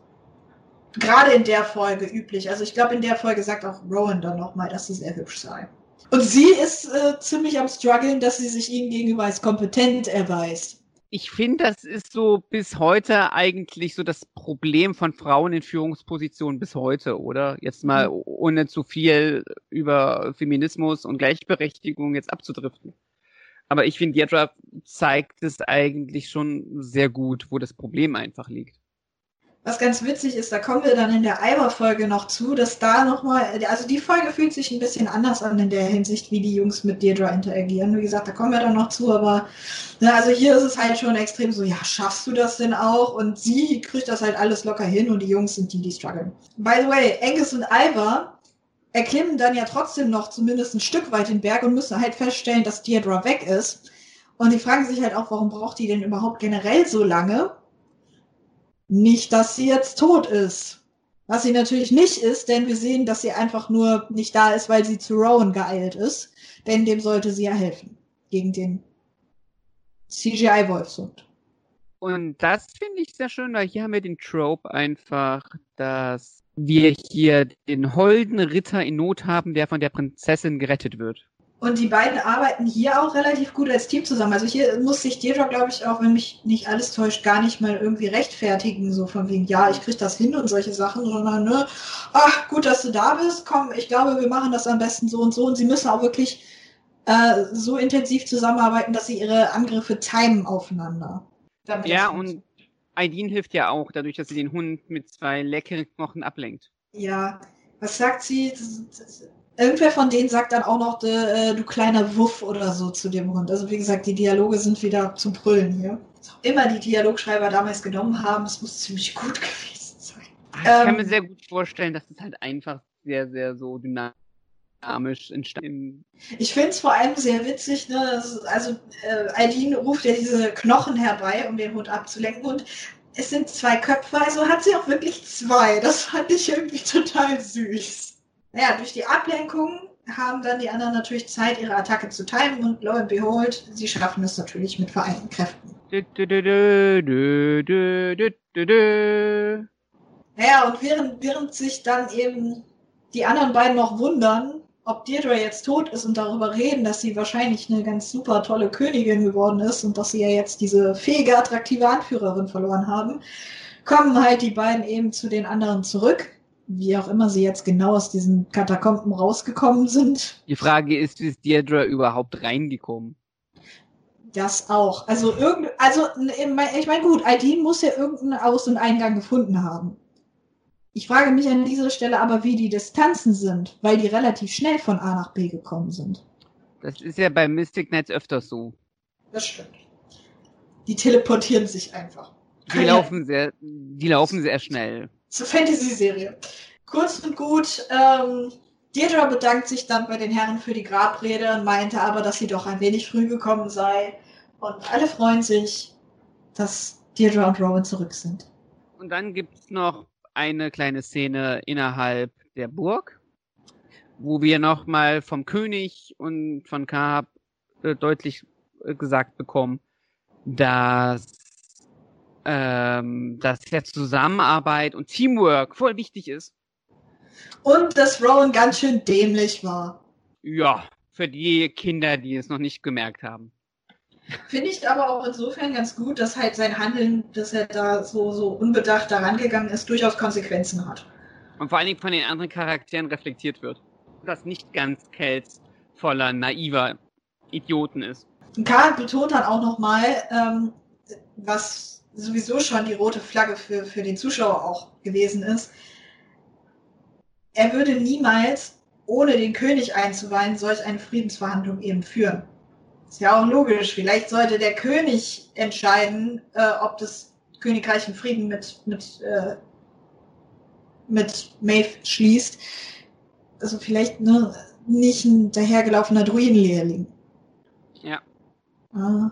gerade in der Folge üblich. Also ich glaube, in der Folge sagt auch Rowan dann nochmal, dass sie sehr hübsch sei. Und sie ist äh, ziemlich am struggeln, dass sie sich ihm gegenüber als kompetent erweist. Ich finde, das ist so bis heute eigentlich so das Problem von Frauen in Führungspositionen bis heute, oder? Jetzt mal Mhm. ohne zu viel über Feminismus und Gleichberechtigung jetzt abzudriften. Aber ich finde, Deirdre zeigt es eigentlich schon sehr gut, wo das Problem einfach liegt. Was ganz witzig ist, da kommen wir dann in der Eiber-Folge noch zu, dass da nochmal, also die Folge fühlt sich ein bisschen anders an in der Hinsicht, wie die Jungs mit Deirdre interagieren. Wie gesagt, da kommen wir dann noch zu, aber ne, also hier ist es halt schon extrem so, ja, schaffst du das denn auch? Und sie kriegt das halt alles locker hin und die Jungs sind die, die strugglen. By the way, Angus und Ivar erklimmen dann ja trotzdem noch zumindest ein Stück weit den Berg und müssen halt feststellen, dass Deirdre weg ist. Und die fragen sich halt auch, warum braucht die denn überhaupt generell so lange? Nicht, dass sie jetzt tot ist. Was sie natürlich nicht ist, denn wir sehen, dass sie einfach nur nicht da ist, weil sie zu Rowan geeilt ist. Denn dem sollte sie ja helfen. Gegen den CGI-Wolfshund. Und das finde ich sehr schön, weil hier haben wir den Trope einfach, dass wir hier den holden Ritter in Not haben, der von der Prinzessin gerettet wird. Und die beiden arbeiten hier auch relativ gut als Team zusammen. Also hier muss sich Deirdre, glaube ich, auch, wenn mich nicht alles täuscht, gar nicht mal irgendwie rechtfertigen, so von wegen, ja, ich krieg das hin und solche Sachen, sondern, ne, ach, gut, dass du da bist, komm, ich glaube, wir machen das am besten so und so. Und sie müssen auch wirklich äh, so intensiv zusammenarbeiten, dass sie ihre Angriffe timen aufeinander. Ja, und Aidin hilft ja auch, dadurch, dass sie den Hund mit zwei leckeren Knochen ablenkt. Ja, was sagt sie? Irgendwer von denen sagt dann auch noch, äh, du kleiner Wuff oder so zu dem Hund. Also wie gesagt, die Dialoge sind wieder zum Brüllen hier. Was auch immer die Dialogschreiber damals genommen haben, es muss ziemlich gut gewesen sein. Ich kann Ähm. mir sehr gut vorstellen, dass es halt einfach sehr, sehr so dynamisch entstanden Ich finde es vor allem sehr witzig, ne? Also äh, Eileen ruft ja diese Knochen herbei, um den Hund abzulenken und es sind zwei Köpfe, also hat sie auch wirklich zwei. Das fand ich irgendwie total süß. Naja, durch die Ablenkung haben dann die anderen natürlich Zeit, ihre Attacke zu timen und lo and behold, sie schaffen es natürlich mit vereinten Kräften. Naja, und während, während sich dann eben die anderen beiden noch wundern, ob Deirdre jetzt tot ist und darüber reden, dass sie wahrscheinlich eine ganz super tolle Königin geworden ist und dass sie ja jetzt diese fähige, attraktive Anführerin verloren haben, kommen halt die beiden eben zu den anderen zurück wie auch immer sie jetzt genau aus diesen Katakomben rausgekommen sind. Die Frage ist, wie ist Deirdre überhaupt reingekommen? Das auch. Also irgend, also ich meine gut, Aldin muss ja irgendeinen Aus- und Eingang gefunden haben. Ich frage mich an dieser Stelle aber, wie die Distanzen sind, weil die relativ schnell von A nach B gekommen sind. Das ist ja bei Mystic Knights öfters so. Das stimmt. Die teleportieren sich einfach. Die laufen sehr, die laufen sehr schnell. Zur Fantasy-Serie. Kurz und gut, ähm, Deirdre bedankt sich dann bei den Herren für die Grabrede und meinte aber, dass sie doch ein wenig früh gekommen sei. Und alle freuen sich, dass Deirdre und Rowan zurück sind. Und dann gibt's noch eine kleine Szene innerhalb der Burg, wo wir nochmal vom König und von Kahab äh, deutlich äh, gesagt bekommen, dass, ähm, dass ja Zusammenarbeit und Teamwork voll wichtig ist. Und dass Rowan ganz schön dämlich war. Ja, für die Kinder, die es noch nicht gemerkt haben. Finde ich aber auch insofern ganz gut, dass halt sein Handeln, dass er da so, so unbedacht daran gegangen ist, durchaus Konsequenzen hat. Und vor allen Dingen von den anderen Charakteren reflektiert wird. Dass nicht ganz Kells voller naiver Idioten ist. Und Karl betont dann auch nochmal, ähm, was sowieso schon die rote Flagge für, für den Zuschauer auch gewesen ist. er würde niemals, ohne den König einzuweihen, solch eine Friedensverhandlung eben führen. Ist ja auch logisch. Vielleicht sollte der König entscheiden, äh, ob das Königreich einen Frieden mit, mit, äh, mit Maeve schließt. Also vielleicht ne, nicht ein dahergelaufener Druidenlehrling. Ja. Ah,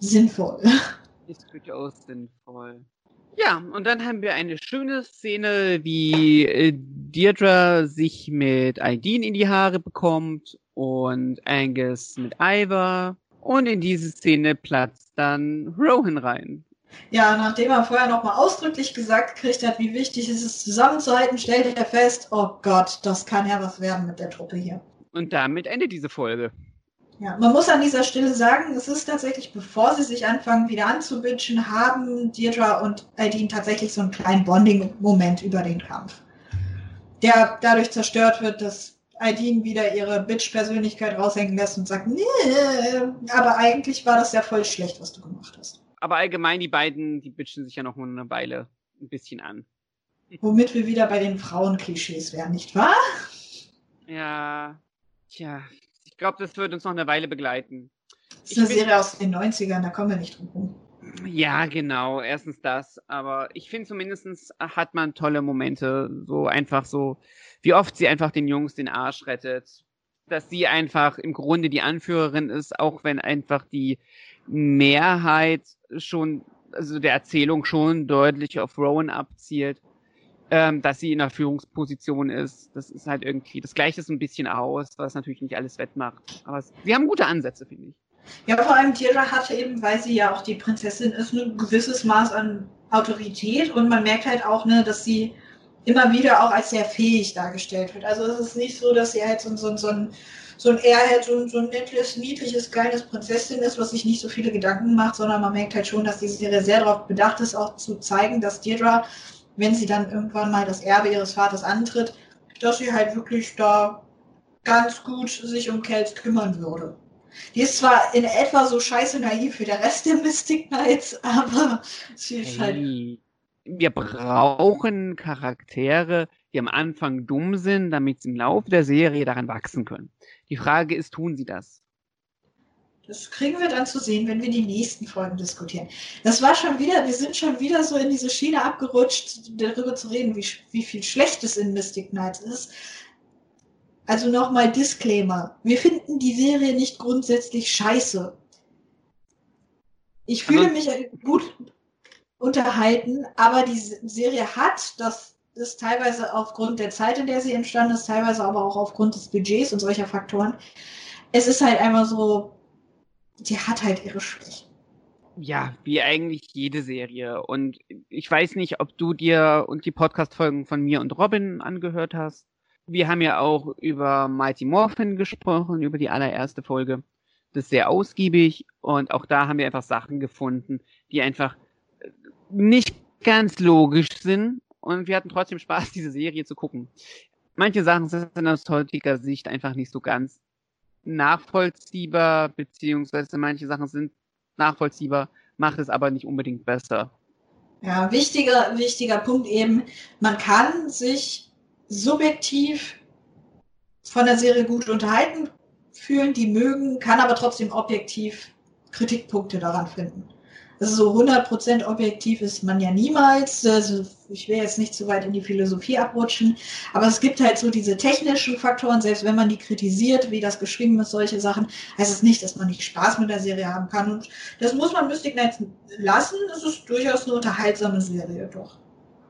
sinnvoll. Ist durchaus sinnvoll. Ja, und dann haben wir eine schöne Szene, wie äh, Deirdre sich mit Aideen in die Haare bekommt und Angus mit Ivor. Und in diese Szene platzt dann Rohan rein. Ja, nachdem er vorher nochmal ausdrücklich gesagt gekriegt hat, wie wichtig es ist, zusammenzuhalten, stellt er fest, oh Gott, das kann ja was werden mit der Truppe hier. Und damit endet diese Folge. Ja, man muss an dieser Stelle sagen, es ist tatsächlich, bevor sie sich anfangen wieder anzubitschen, haben Deirdre und Aideen tatsächlich so einen kleinen Bonding-Moment über den Kampf. Der dadurch zerstört wird, dass Aideen wieder ihre Bitch-Persönlichkeit raushängen lässt und sagt, nee, aber eigentlich war das ja voll schlecht, was du gemacht hast. Aber allgemein, die beiden, die bitchen sich ja noch eine Weile ein bisschen an. Womit wir wieder bei den Frauenklischees wären, nicht wahr? Ja, tja, ich glaube, das wird uns noch eine Weile begleiten. Das ist eine Serie aus den 90ern, da kommen wir nicht drum rum. Ja, genau. Erstens das. Aber ich finde zumindest hat man tolle Momente. So einfach so, wie oft sie einfach den Jungs den Arsch rettet. Dass sie einfach im Grunde die Anführerin ist, auch wenn einfach die Mehrheit schon, also der Erzählung schon deutlich auf Rowan abzielt ähm, dass sie in der Führungsposition ist. Das ist halt irgendwie, das gleicht es ein bisschen aus, was natürlich nicht alles wettmacht. Aber es, sie haben gute Ansätze, finde ich. Ja, vor allem Tira hatte eben, weil sie ja auch die Prinzessin ist, ein gewisses Maß an Autorität und man merkt halt auch, ne, dass sie immer wieder auch als sehr fähig dargestellt wird. Also es ist nicht so, dass sie halt so, so, so ein so ein Airhead, so, so ein nettes, niedliches, kleines Prinzessin ist, was sich nicht so viele Gedanken macht, sondern man merkt halt schon, dass die Serie sehr darauf bedacht ist, auch zu zeigen, dass Deirdre wenn sie dann irgendwann mal das Erbe ihres Vaters antritt, dass sie halt wirklich da ganz gut sich um Kels kümmern würde. Die ist zwar in etwa so scheiße naiv wie der Rest der Mystic Knights, aber sie ist halt. Wir brauchen Charaktere, die am Anfang dumm sind, damit sie im Laufe der Serie daran wachsen können. Die Frage ist, tun sie das? Das kriegen wir dann zu sehen, wenn wir die nächsten Folgen diskutieren. Das war schon wieder, wir sind schon wieder so in diese Schiene abgerutscht, darüber zu reden, wie, wie viel Schlechtes in Mystic Knights ist. Also nochmal Disclaimer. Wir finden die Serie nicht grundsätzlich scheiße. Ich fühle mich gut unterhalten, aber die Serie hat, das ist teilweise aufgrund der Zeit, in der sie entstanden ist, teilweise aber auch aufgrund des Budgets und solcher Faktoren. Es ist halt einmal so, die hat halt ihre Schwächen. Ja, wie eigentlich jede Serie. Und ich weiß nicht, ob du dir und die Podcast-Folgen von mir und Robin angehört hast. Wir haben ja auch über Mighty Morphin gesprochen, über die allererste Folge. Das ist sehr ausgiebig und auch da haben wir einfach Sachen gefunden, die einfach nicht ganz logisch sind und wir hatten trotzdem Spaß, diese Serie zu gucken. Manche Sachen sind aus heutiger Sicht einfach nicht so ganz nachvollziehbar, beziehungsweise manche Sachen sind nachvollziehbar, macht es aber nicht unbedingt besser. Ja, wichtiger, wichtiger Punkt eben, man kann sich subjektiv von der Serie gut unterhalten fühlen, die mögen, kann aber trotzdem objektiv Kritikpunkte daran finden. Also so 100% objektiv ist man ja niemals. Also ich will jetzt nicht zu weit in die Philosophie abrutschen, aber es gibt halt so diese technischen Faktoren, selbst wenn man die kritisiert, wie das geschrieben ist, solche Sachen, heißt es nicht, dass man nicht Spaß mit der Serie haben kann. Und das muss man Mystic Knights lassen. Es ist durchaus eine unterhaltsame Serie, doch.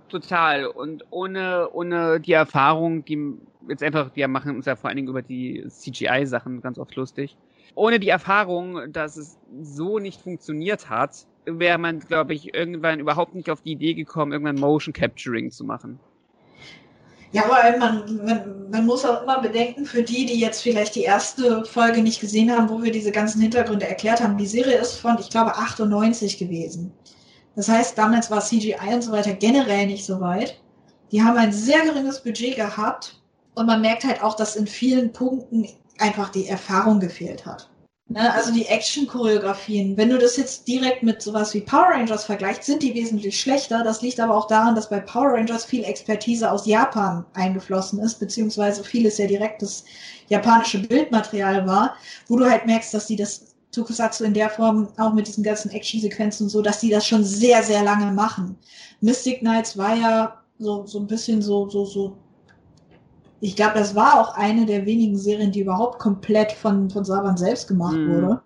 Total. Und ohne, ohne die Erfahrung, die jetzt einfach, wir machen uns ja vor allen Dingen über die CGI-Sachen ganz oft lustig. Ohne die Erfahrung, dass es so nicht funktioniert hat, wäre man, glaube ich, irgendwann überhaupt nicht auf die Idee gekommen, irgendwann Motion Capturing zu machen. Ja, allem, man, man, man muss auch immer bedenken, für die, die jetzt vielleicht die erste Folge nicht gesehen haben, wo wir diese ganzen Hintergründe erklärt haben, die Serie ist von, ich glaube, 98 gewesen. Das heißt, damals war CGI und so weiter generell nicht so weit. Die haben ein sehr geringes Budget gehabt und man merkt halt auch, dass in vielen Punkten einfach die Erfahrung gefehlt hat. Ne, also die Action-Choreografien. Wenn du das jetzt direkt mit sowas wie Power Rangers vergleichst, sind die wesentlich schlechter. Das liegt aber auch daran, dass bei Power Rangers viel Expertise aus Japan eingeflossen ist, beziehungsweise vieles ja direktes japanische Bildmaterial war, wo du halt merkst, dass die das Tokusatsu in der Form, auch mit diesen ganzen Action-Sequenzen und so, dass die das schon sehr, sehr lange machen. Mystic Knights war ja so, so ein bisschen so, so, so ich glaube, das war auch eine der wenigen Serien, die überhaupt komplett von, von Saban selbst gemacht mhm. wurde.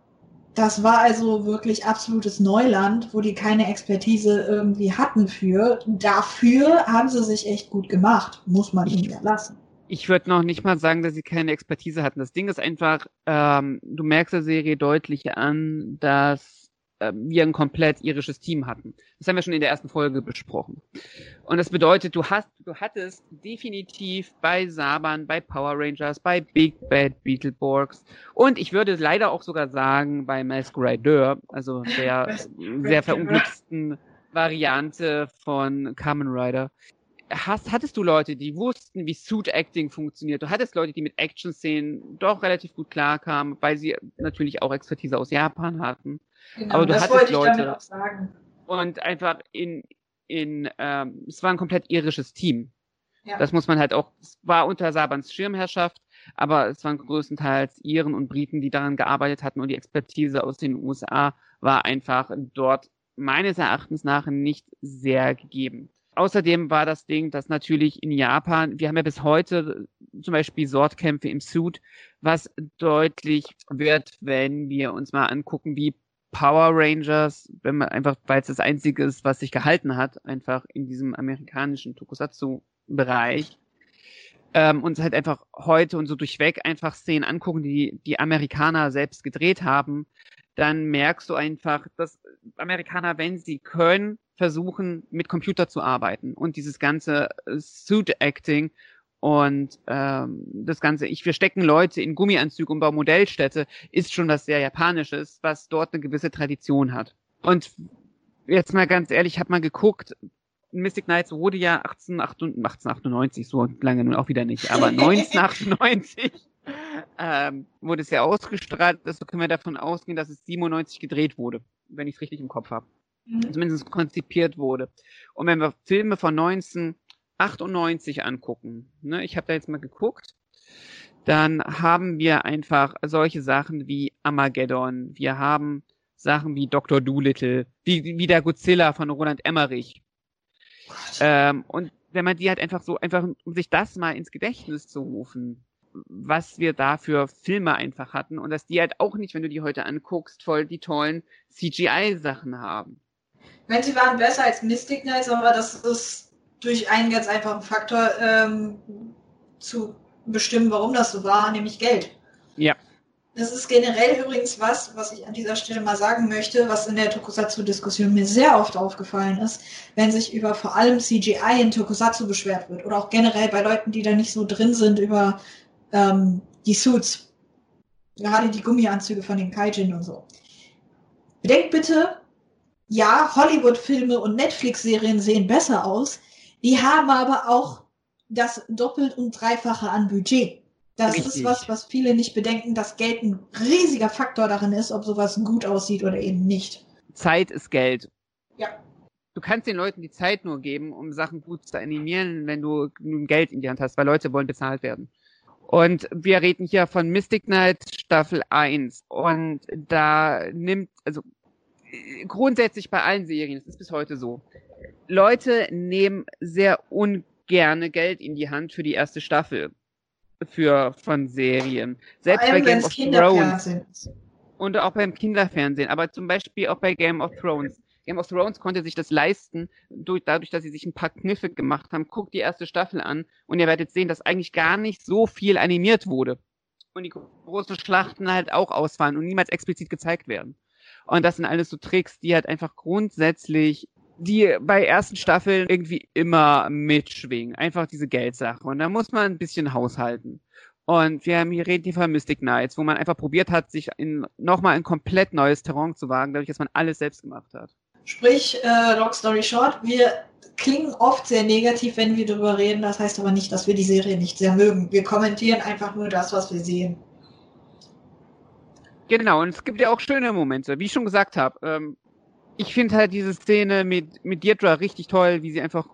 Das war also wirklich absolutes Neuland, wo die keine Expertise irgendwie hatten für. Dafür haben sie sich echt gut gemacht, muss man ihnen ja lassen. Ich würde noch nicht mal sagen, dass sie keine Expertise hatten. Das Ding ist einfach, ähm, du merkst der Serie deutlich an, dass äh, wir ein komplett irisches Team hatten. Das haben wir schon in der ersten Folge besprochen. Und das bedeutet, du hast, du hattest definitiv bei Saban, bei Power Rangers, bei Big Bad Beetleborgs und ich würde leider auch sogar sagen bei Masqueradeur, also der sehr verunglücksten Variante von Kamen Rider. Hast, hattest du Leute, die wussten, wie Suit Acting funktioniert? Du hattest Leute, die mit Action-Szenen doch relativ gut klarkamen, weil sie natürlich auch Expertise aus Japan hatten. Genau, aber du das hattest Leute und einfach in in ähm, es war ein komplett irisches Team. Ja. Das muss man halt auch. Es war unter Sabans Schirmherrschaft, aber es waren größtenteils Iren und Briten, die daran gearbeitet hatten und die Expertise aus den USA war einfach dort meines Erachtens nach nicht sehr gegeben. Außerdem war das Ding, dass natürlich in Japan, wir haben ja bis heute zum Beispiel Sortkämpfe im Suit, was deutlich wird, wenn wir uns mal angucken, wie Power Rangers, wenn man einfach, weil es das einzige ist, was sich gehalten hat, einfach in diesem amerikanischen Tokusatsu-Bereich, ähm, uns halt einfach heute und so durchweg einfach Szenen angucken, die die Amerikaner selbst gedreht haben, dann merkst du einfach, dass Amerikaner, wenn sie können, versuchen, mit Computer zu arbeiten. Und dieses ganze Suit-Acting und ähm, das Ganze, ich, wir stecken Leute in Gummianzüge und bauen Modellstätte, ist schon was sehr Japanisches, was dort eine gewisse Tradition hat. Und jetzt mal ganz ehrlich, ich habe mal geguckt, Mystic Knights wurde ja 1898, so lange nun auch wieder nicht, aber 1998 ähm, wurde es ja ausgestrahlt, also können wir davon ausgehen, dass es 97 gedreht wurde, wenn ich es richtig im Kopf habe. Mhm. Zumindest konzipiert wurde. Und wenn wir Filme von 19 98 angucken, ne, ich habe da jetzt mal geguckt, dann haben wir einfach solche Sachen wie Armageddon, wir haben Sachen wie Dr. Doolittle, wie, wie der Godzilla von Roland Emmerich. Ähm, und wenn man die halt einfach so, einfach um sich das mal ins Gedächtnis zu rufen, was wir da für Filme einfach hatten und dass die halt auch nicht, wenn du die heute anguckst, voll die tollen CGI-Sachen haben. Sie waren besser als Mystic Knights, aber das ist durch einen ganz einfachen Faktor ähm, zu bestimmen, warum das so war, nämlich Geld. Ja. Das ist generell übrigens was, was ich an dieser Stelle mal sagen möchte, was in der Tokusatsu-Diskussion mir sehr oft aufgefallen ist, wenn sich über vor allem CGI in Tokusatsu beschwert wird oder auch generell bei Leuten, die da nicht so drin sind über ähm, die Suits, gerade die Gummianzüge von den Kaijin und so. Bedenkt bitte, ja, Hollywood-Filme und Netflix-Serien sehen besser aus, die haben aber auch das doppelt und dreifache an Budget. Das Richtig. ist was, was viele nicht bedenken, dass Geld ein riesiger Faktor darin ist, ob sowas gut aussieht oder eben nicht. Zeit ist Geld. Ja. Du kannst den Leuten die Zeit nur geben, um Sachen gut zu animieren, wenn du nun Geld in die Hand hast, weil Leute wollen bezahlt werden. Und wir reden hier von Mystic Knight Staffel 1. Und da nimmt, also grundsätzlich bei allen Serien, das ist bis heute so, Leute nehmen sehr ungerne Geld in die Hand für die erste Staffel für von Serien. Selbst bei Game of Thrones. Und auch beim Kinderfernsehen. Aber zum Beispiel auch bei Game of Thrones. Game of Thrones konnte sich das leisten, durch, dadurch, dass sie sich ein paar Kniffe gemacht haben. Guckt die erste Staffel an und ihr werdet sehen, dass eigentlich gar nicht so viel animiert wurde. Und die großen Schlachten halt auch ausfallen und niemals explizit gezeigt werden. Und das sind alles so Tricks, die halt einfach grundsätzlich die bei ersten Staffeln irgendwie immer mitschwingen. Einfach diese Geldsache. Und da muss man ein bisschen haushalten. Und wir haben hier reden hier von Mystic Knights, wo man einfach probiert hat, sich in nochmal ein komplett neues Terrain zu wagen, dadurch, dass man alles selbst gemacht hat. Sprich, äh, long story short, wir klingen oft sehr negativ, wenn wir darüber reden. Das heißt aber nicht, dass wir die Serie nicht sehr mögen. Wir kommentieren einfach nur das, was wir sehen. Genau, und es gibt ja auch schöne Momente, wie ich schon gesagt habe. Ähm, ich finde halt diese Szene mit, mit Deirdre richtig toll, wie sie einfach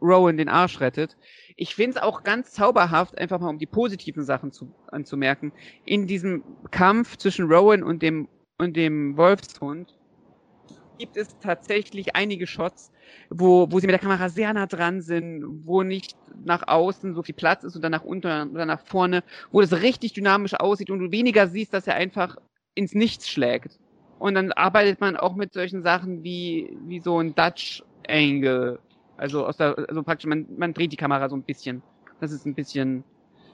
Rowan den Arsch rettet. Ich finde es auch ganz zauberhaft, einfach mal um die positiven Sachen zu, anzumerken, in diesem Kampf zwischen Rowan und dem, und dem Wolfshund gibt es tatsächlich einige Shots, wo, wo sie mit der Kamera sehr nah dran sind, wo nicht nach außen so viel Platz ist und dann nach unten oder nach vorne, wo das richtig dynamisch aussieht und du weniger siehst, dass er einfach ins Nichts schlägt. Und dann arbeitet man auch mit solchen Sachen wie, wie so ein Dutch Angle. Also aus der, also praktisch, man, man dreht die Kamera so ein bisschen. dass es ein bisschen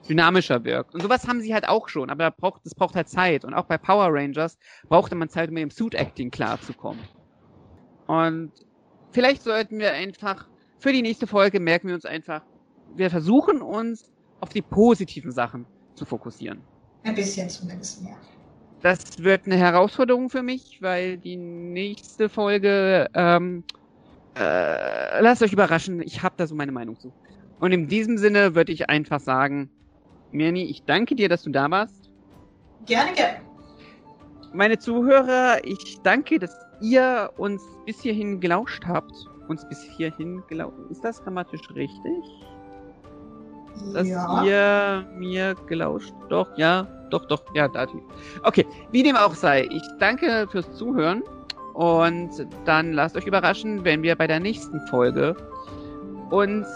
dynamischer wirkt. Und sowas haben sie halt auch schon, aber das braucht, das braucht halt Zeit. Und auch bei Power Rangers brauchte man Zeit, um mit dem Suit Acting klarzukommen. Und vielleicht sollten wir einfach, für die nächste Folge merken wir uns einfach, wir versuchen uns auf die positiven Sachen zu fokussieren. Ein bisschen zumindest, ja. Das wird eine Herausforderung für mich, weil die nächste Folge, ähm, äh, lasst euch überraschen, ich habe da so meine Meinung zu. Und in diesem Sinne würde ich einfach sagen, Mirni, ich danke dir, dass du da warst. Gerne, gerne. Meine Zuhörer, ich danke, dass ihr uns bis hierhin gelauscht habt. Uns bis hierhin gelauscht. Ist das grammatisch richtig? Dass ja. ihr mir gelauscht? Doch, ja, doch, doch, ja, Dativ. Okay, wie dem auch sei, ich danke fürs Zuhören und dann lasst euch überraschen, wenn wir bei der nächsten Folge uns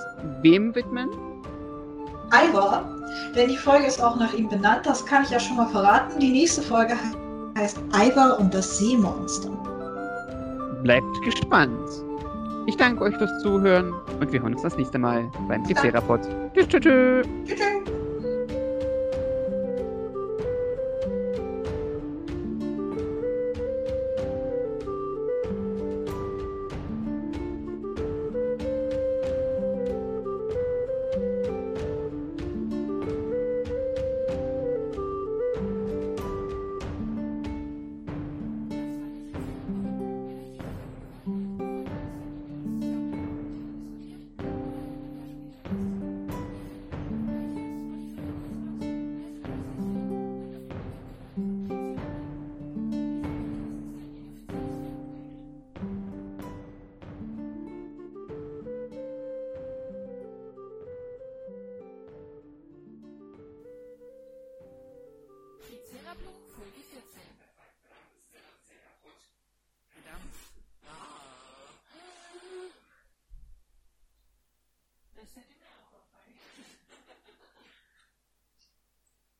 wem widmen? Ivor, denn die Folge ist auch nach ihm benannt, das kann ich ja schon mal verraten. Die nächste Folge heißt Ivor und das Seemonster. Bleibt gespannt. Ich danke euch fürs Zuhören und wir hören uns das nächste Mal beim PC-Rapport. Tschüss, tschüss, tschüss. tschüss.